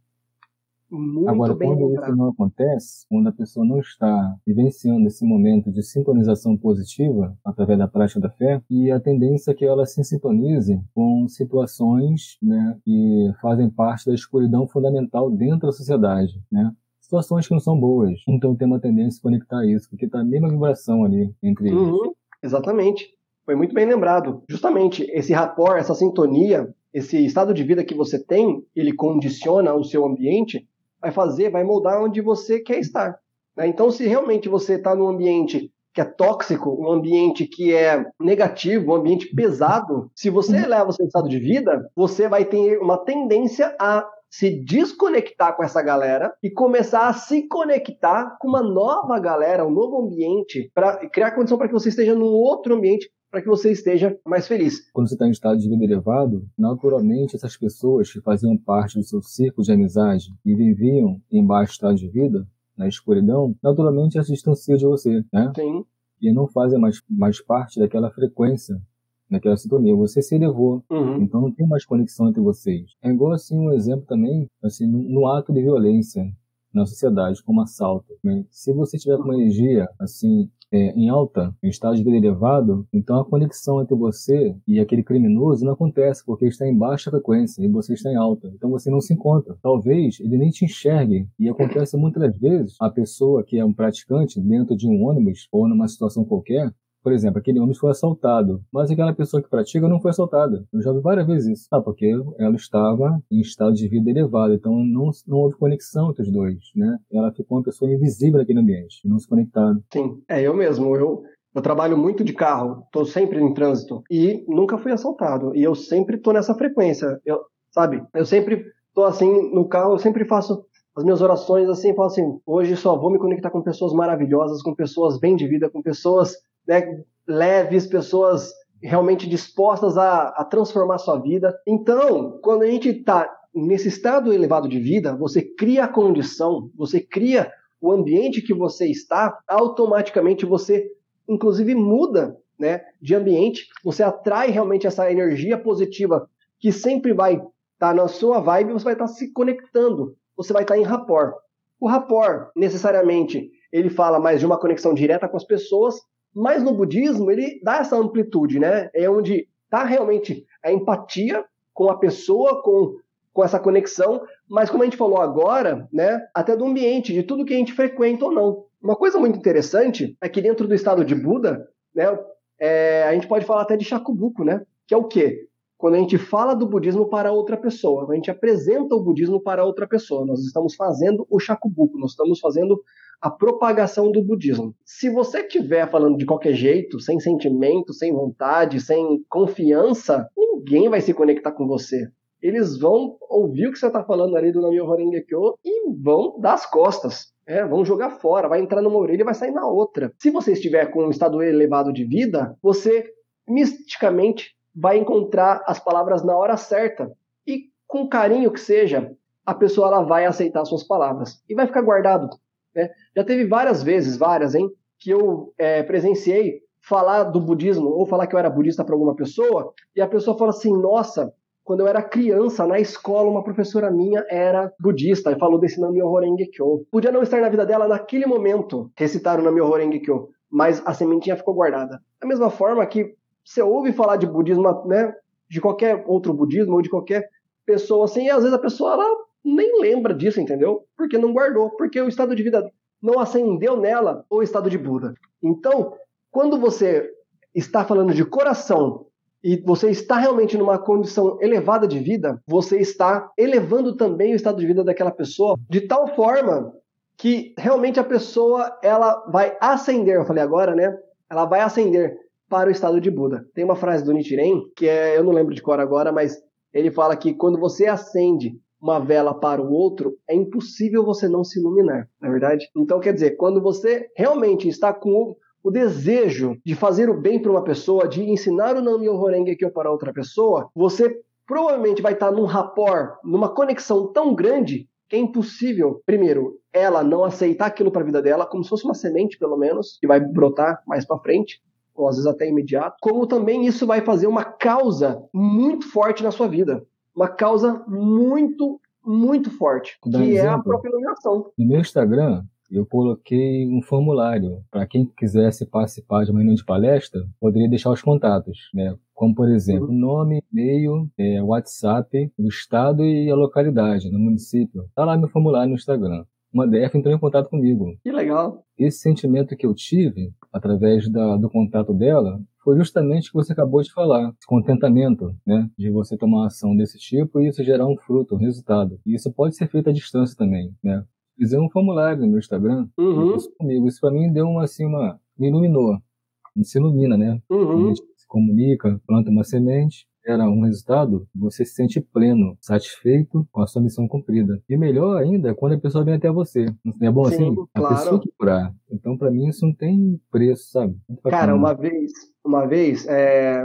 [SPEAKER 1] Muito
[SPEAKER 2] Agora, quando lembrado. isso não acontece, quando a pessoa não está vivenciando esse momento de sintonização positiva através da prática da fé, e a tendência é que ela se sintonize com situações né, que fazem parte da escuridão fundamental dentro da sociedade, né? Situações que não são boas. Então tem uma tendência a se conectar a isso, porque está a mesma vibração ali entre eles.
[SPEAKER 1] Uhum, exatamente. Foi muito bem lembrado. Justamente esse rapport, essa sintonia, esse estado de vida que você tem, ele condiciona o seu ambiente, vai fazer, vai moldar onde você quer estar. Né? Então, se realmente você está num ambiente que é tóxico, um ambiente que é negativo, um ambiente pesado, se você eleva o seu estado de vida, você vai ter uma tendência a se desconectar com essa galera e começar a se conectar com uma nova galera, um novo ambiente, para criar condição para que você esteja num outro ambiente para que você esteja mais feliz.
[SPEAKER 2] Quando você está em estado de vida elevado, naturalmente essas pessoas que faziam parte do seu círculo de amizade e viviam em baixo estado de vida, na escuridão, naturalmente elas se distanciam de você, né?
[SPEAKER 1] Sim.
[SPEAKER 2] E não fazem mais, mais parte daquela frequência naquela sintonia. Você se elevou, uhum. então não tem mais conexão entre vocês. É igual assim um exemplo também, assim, no, no ato de violência na sociedade, como assalto. Né? Se você tiver com uma energia assim é, em alta, em estado de vida elevado, então a conexão entre você e aquele criminoso não acontece porque está em baixa frequência e você está em alta. Então você não se encontra. Talvez ele nem te enxergue. E acontece muitas vezes a pessoa que é um praticante dentro de um ônibus ou numa situação qualquer por exemplo, aquele homem foi assaltado, mas aquela pessoa que pratica não foi assaltada. Eu já vi várias vezes isso. Ah, porque ela estava em estado de vida elevado, então não, não houve conexão entre os dois, né? Ela ficou uma pessoa invisível naquele ambiente, não se conectaram.
[SPEAKER 1] Sim, é eu mesmo. Eu, eu trabalho muito de carro, estou sempre em trânsito e nunca fui assaltado. E eu sempre estou nessa frequência, eu, sabe? Eu sempre estou assim no carro, eu sempre faço as minhas orações assim, falo assim, hoje só vou me conectar com pessoas maravilhosas, com pessoas bem de vida, com pessoas né, leves, pessoas realmente dispostas a, a transformar sua vida. Então, quando a gente está nesse estado elevado de vida, você cria a condição, você cria o ambiente que você está, automaticamente você, inclusive, muda né, de ambiente, você atrai realmente essa energia positiva que sempre vai estar tá na sua vibe, você vai estar tá se conectando, você vai estar tá em rapport. O rapport, necessariamente, ele fala mais de uma conexão direta com as pessoas, mas no budismo, ele dá essa amplitude, né? É onde está realmente a empatia com a pessoa, com, com essa conexão, mas como a gente falou agora, né? Até do ambiente, de tudo que a gente frequenta ou não. Uma coisa muito interessante é que dentro do estado de Buda, né? É, a gente pode falar até de Shakubuku, né? Que é o quê? Quando a gente fala do budismo para outra pessoa, a gente apresenta o budismo para outra pessoa, nós estamos fazendo o Shakubuku, nós estamos fazendo a propagação do budismo. Se você estiver falando de qualquer jeito, sem sentimento, sem vontade, sem confiança, ninguém vai se conectar com você. Eles vão ouvir o que você está falando ali do Namyo Horengekyo e vão dar as costas. É, vão jogar fora, vai entrar numa orelha e vai sair na outra. Se você estiver com um estado elevado de vida, você misticamente vai encontrar as palavras na hora certa e com carinho que seja, a pessoa ela vai aceitar suas palavras e vai ficar guardado. Né? Já teve várias vezes, várias, hein, que eu é, presenciei falar do budismo ou falar que eu era budista para alguma pessoa e a pessoa fala assim: Nossa, quando eu era criança, na escola, uma professora minha era budista e falou desse Nam-myoho Renge Kyo. Podia não estar na vida dela naquele momento recitar o Nam-myoho Renge Kyo, mas a sementinha ficou guardada. Da mesma forma que você ouve falar de budismo, né, de qualquer outro budismo ou de qualquer pessoa assim, e às vezes a pessoa ela nem lembra disso, entendeu? Porque não guardou, porque o estado de vida não acendeu nela o estado de Buda. Então, quando você está falando de coração e você está realmente numa condição elevada de vida, você está elevando também o estado de vida daquela pessoa de tal forma que realmente a pessoa ela vai ascender, eu falei agora, né? Ela vai ascender para o estado de Buda. Tem uma frase do Nichiren que é, eu não lembro de cor agora, mas ele fala que quando você acende uma vela para o outro, é impossível você não se iluminar, na é verdade? Então, quer dizer, quando você realmente está com o desejo de fazer o bem para uma pessoa, de ensinar o Nam-myoho Renge Kyo para outra pessoa, você provavelmente vai estar num rapport, numa conexão tão grande que é impossível, primeiro, ela não aceitar aquilo para a vida dela, como se fosse uma semente, pelo menos, que vai brotar mais para frente, ou às vezes até imediato, como também isso vai fazer uma causa muito forte na sua vida. Uma causa muito, muito forte, que exemplo, é a própria iluminação.
[SPEAKER 2] No meu Instagram, eu coloquei um formulário para quem quisesse participar de uma reunião de palestra, poderia deixar os contatos, né? Como, por exemplo, uhum. nome, e-mail, é, WhatsApp, o estado e a localidade no município. Tá lá meu formulário no Instagram. Uma DF entrou em contato comigo.
[SPEAKER 1] Que legal.
[SPEAKER 2] Esse sentimento que eu tive, através da, do contato dela, foi justamente o que você acabou de falar, contentamento, né, de você tomar uma ação desse tipo e isso gerar um fruto, um resultado. E isso pode ser feito à distância também, né? fizer um formulário no meu Instagram,
[SPEAKER 1] uhum.
[SPEAKER 2] isso comigo. Isso para mim deu uma, assim, uma. me iluminou. Gente se ilumina, né?
[SPEAKER 1] Uhum.
[SPEAKER 2] A gente se comunica, planta uma semente, gera um resultado, você se sente pleno, satisfeito com a sua missão cumprida. E melhor ainda é quando a pessoa vem até você. Não é bom Sim, assim?
[SPEAKER 1] Claro.
[SPEAKER 2] A pessoa que curar. Então, para mim, isso não tem preço, sabe?
[SPEAKER 1] Cara, uma vez, uma vez, é...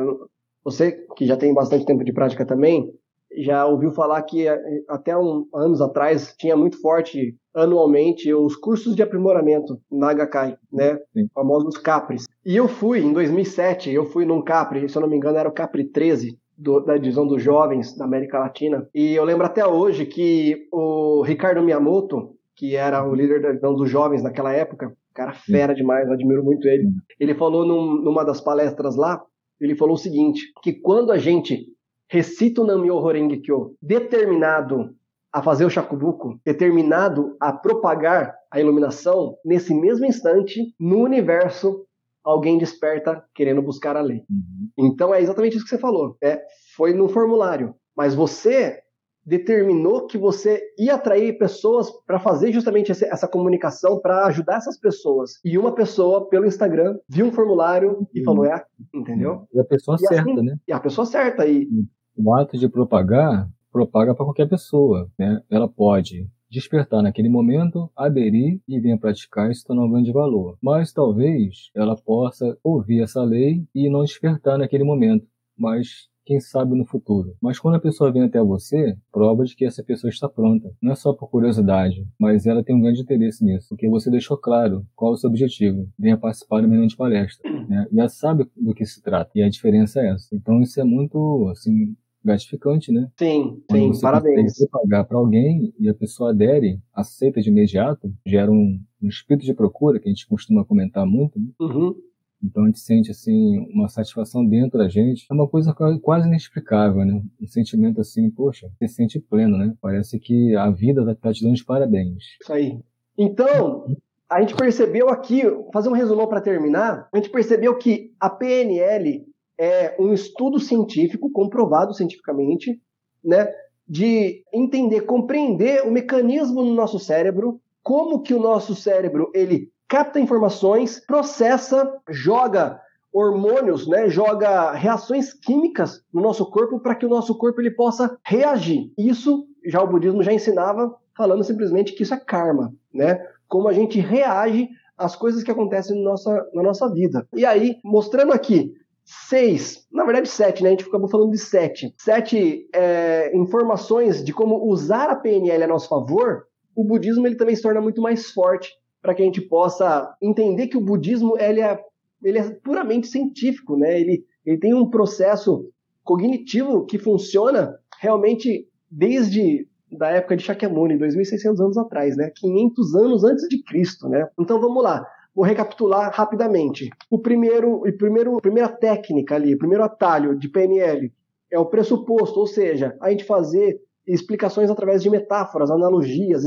[SPEAKER 1] você que já tem bastante tempo de prática também, já ouviu falar que é, até um, anos atrás tinha muito forte anualmente os cursos de aprimoramento na HK, né? Sim. Famosos CAPRES. E eu fui, em 2007, eu fui num CAPRE, se eu não me engano era o CAPRE 13, do, da divisão dos jovens da América Latina. E eu lembro até hoje que o Ricardo Miyamoto, que era o líder da divisão dos jovens naquela época, cara fera demais, admiro muito ele. Ele falou num, numa das palestras lá, ele falou o seguinte, que quando a gente recita o Namyo Horenge Kyo determinado a fazer o shakubuku, determinado a propagar a iluminação, nesse mesmo instante, no universo, alguém desperta querendo buscar a lei. Uhum. Então é exatamente isso que você falou. É, foi no formulário. Mas você determinou que você ia atrair pessoas para fazer justamente essa comunicação, para ajudar essas pessoas. E uma pessoa, pelo Instagram, viu um formulário e uhum. falou: é aqui, entendeu?
[SPEAKER 2] E a pessoa e certa, assim, né?
[SPEAKER 1] E a pessoa certa. E, uhum
[SPEAKER 2] o ato de propagar propaga para qualquer pessoa, né? Ela pode despertar naquele momento, aderir e vir praticar se tornar um grande valor. Mas talvez ela possa ouvir essa lei e não despertar naquele momento, mas quem sabe no futuro. Mas quando a pessoa vem até você, prova de que essa pessoa está pronta. Não é só por curiosidade, mas ela tem um grande interesse nisso, porque você deixou claro qual é o seu objetivo. Venha participar de uma de palestra. Né? Já sabe do que se trata. E a diferença é essa. Então isso é muito, assim, gratificante, né?
[SPEAKER 1] Sim, Quando sim, parabéns.
[SPEAKER 2] Você pagar para alguém e a pessoa adere, aceita de imediato, gera um, um, espírito de procura, que a gente costuma comentar muito, né?
[SPEAKER 1] Uhum.
[SPEAKER 2] Então a gente sente assim uma satisfação dentro da gente. É uma coisa quase inexplicável, né? Um sentimento assim, poxa, você se sente pleno, né? Parece que a vida está tá te dando os parabéns.
[SPEAKER 1] Isso aí. Então, a gente percebeu aqui, fazer um resumão para terminar, a gente percebeu que a PNL é um estudo científico, comprovado cientificamente, né, de entender, compreender o mecanismo no nosso cérebro, como que o nosso cérebro ele capta informações, processa, joga hormônios, né, joga reações químicas no nosso corpo para que o nosso corpo ele possa reagir. Isso já o budismo já ensinava, falando simplesmente que isso é karma, né? Como a gente reage às coisas que acontecem na nossa, na nossa vida. E aí, mostrando aqui seis, na verdade sete, né? A gente acabou falando de sete. Sete é, informações de como usar a PNL a nosso favor, o budismo ele também se torna muito mais forte para que a gente possa entender que o budismo ele é, ele é puramente científico, né? Ele, ele tem um processo cognitivo que funciona realmente desde da época de Shakyamuni, 2.600 anos atrás, né? 500 anos antes de Cristo, né? Então vamos lá. Vou recapitular rapidamente. O primeiro, o primeiro, a primeira técnica ali, o primeiro atalho de PNL é o pressuposto, ou seja, a gente fazer explicações através de metáforas, analogias,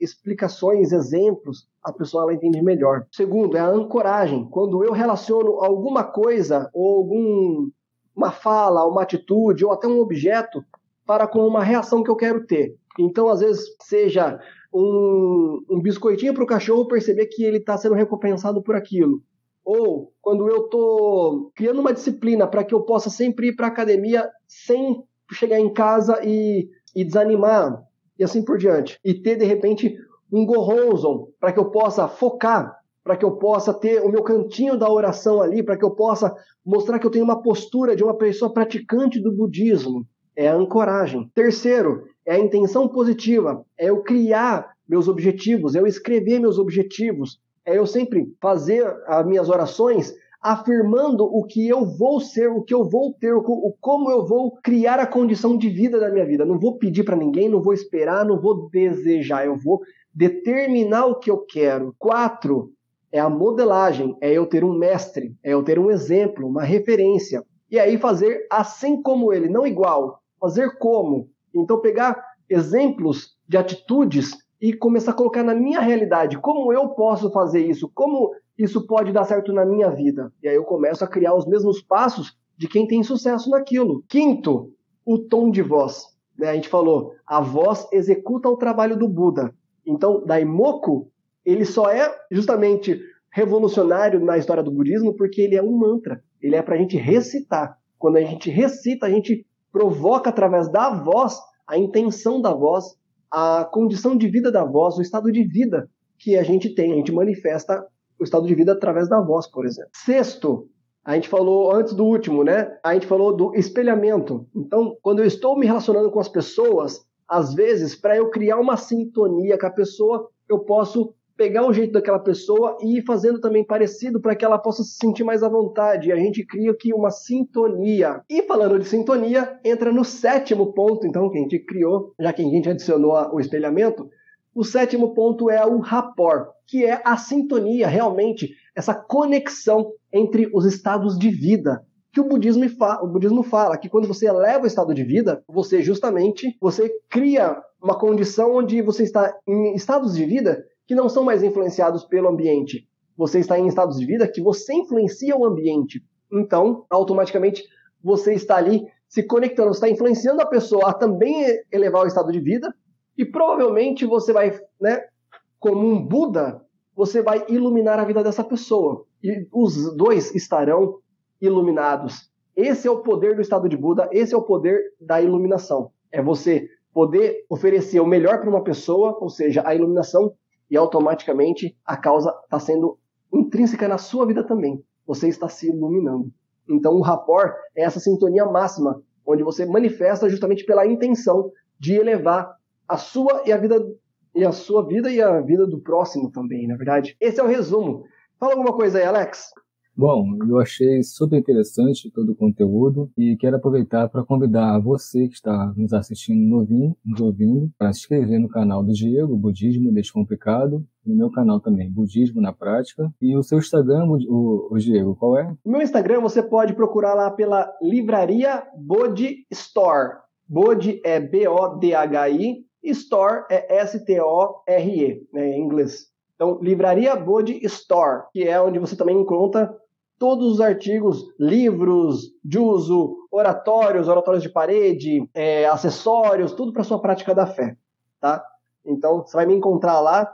[SPEAKER 1] explicações, exemplos, a pessoa ela entende melhor. Segundo, é a ancoragem. Quando eu relaciono alguma coisa ou algum uma fala, uma atitude ou até um objeto para com uma reação que eu quero ter. Então, às vezes, seja um, um biscoitinho para o cachorro perceber que ele está sendo recompensado por aquilo. Ou quando eu estou criando uma disciplina para que eu possa sempre ir para a academia sem chegar em casa e, e desanimar, e assim por diante. E ter, de repente, um gorronzon para que eu possa focar, para que eu possa ter o meu cantinho da oração ali, para que eu possa mostrar que eu tenho uma postura de uma pessoa praticante do budismo é a ancoragem. Terceiro, é a intenção positiva, é eu criar meus objetivos, é eu escrever meus objetivos, é eu sempre fazer as minhas orações afirmando o que eu vou ser, o que eu vou ter, o, como eu vou criar a condição de vida da minha vida. Não vou pedir para ninguém, não vou esperar, não vou desejar, eu vou determinar o que eu quero. Quatro, é a modelagem, é eu ter um mestre, é eu ter um exemplo, uma referência. E aí fazer assim como ele, não igual, Fazer como? Então, pegar exemplos de atitudes e começar a colocar na minha realidade. Como eu posso fazer isso? Como isso pode dar certo na minha vida? E aí eu começo a criar os mesmos passos de quem tem sucesso naquilo. Quinto, o tom de voz. Né? A gente falou, a voz executa o trabalho do Buda. Então, Daimoku, ele só é justamente revolucionário na história do budismo porque ele é um mantra. Ele é para a gente recitar. Quando a gente recita, a gente provoca através da voz a intenção da voz, a condição de vida da voz, o estado de vida que a gente tem. A gente manifesta o estado de vida através da voz, por exemplo. Sexto, a gente falou antes do último, né? A gente falou do espelhamento. Então, quando eu estou me relacionando com as pessoas, às vezes, para eu criar uma sintonia com a pessoa, eu posso pegar o jeito daquela pessoa e ir fazendo também parecido para que ela possa se sentir mais à vontade. E a gente cria aqui uma sintonia. E falando de sintonia, entra no sétimo ponto, então, que a gente criou, já que a gente adicionou o espelhamento. O sétimo ponto é o rapport, que é a sintonia, realmente, essa conexão entre os estados de vida que o budismo, fala, o budismo fala que quando você eleva o estado de vida, você justamente você cria uma condição onde você está em estados de vida que não são mais influenciados pelo ambiente. Você está em estados de vida que você influencia o ambiente. Então, automaticamente, você está ali se conectando, você está influenciando a pessoa a também elevar o estado de vida e provavelmente você vai, né, como um Buda, você vai iluminar a vida dessa pessoa. E os dois estarão iluminados. Esse é o poder do estado de Buda, esse é o poder da iluminação. É você poder oferecer o melhor para uma pessoa, ou seja, a iluminação e automaticamente a causa está sendo intrínseca na sua vida também. Você está se iluminando. Então o rapport é essa sintonia máxima, onde você manifesta justamente pela intenção de elevar a sua e a vida e a sua vida e a vida do próximo também, na verdade. Esse é o resumo. Fala alguma coisa aí, Alex.
[SPEAKER 2] Bom, eu achei super interessante todo o conteúdo e quero aproveitar para convidar você que está nos assistindo, novinho, nos ouvindo, para se inscrever no canal do Diego, Budismo Descomplicado, no meu canal também, Budismo na Prática. E o seu Instagram, o, o Diego, qual é?
[SPEAKER 1] O meu Instagram você pode procurar lá pela Livraria Bodhi Store. Bodhi é B-O-D-H-I, Store é S-T-O-R-E, né, em inglês. Então, Livraria Bodhi Store, que é onde você também encontra todos os artigos, livros de uso, oratórios, oratórios de parede, é, acessórios, tudo para sua prática da fé, tá? Então, você vai me encontrar lá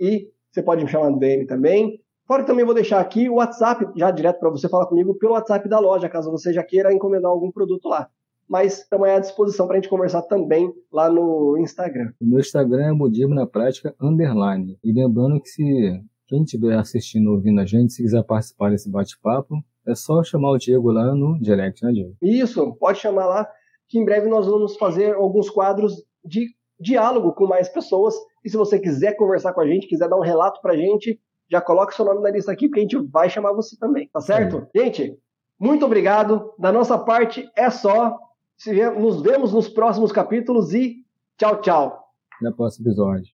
[SPEAKER 1] e você pode me chamar no DM também. Fora que também vou deixar aqui o WhatsApp, já direto para você falar comigo pelo WhatsApp da loja, caso você já queira encomendar algum produto lá. Mas também à disposição para a gente conversar também lá no Instagram.
[SPEAKER 2] O meu Instagram é Budismo na Prática Underline. E lembrando que se quem estiver assistindo, ouvindo a gente, se quiser participar desse bate-papo, é só chamar o Diego lá no direct, né, Diego?
[SPEAKER 1] Isso, pode chamar lá, que em breve nós vamos fazer alguns quadros de diálogo com mais pessoas. E se você quiser conversar com a gente, quiser dar um relato pra gente, já coloque seu nome na lista aqui, porque a gente vai chamar você também, tá certo? Sim. Gente, muito obrigado. Da nossa parte é só. Nos vemos nos próximos capítulos e tchau, tchau.
[SPEAKER 2] Até o próximo episódio.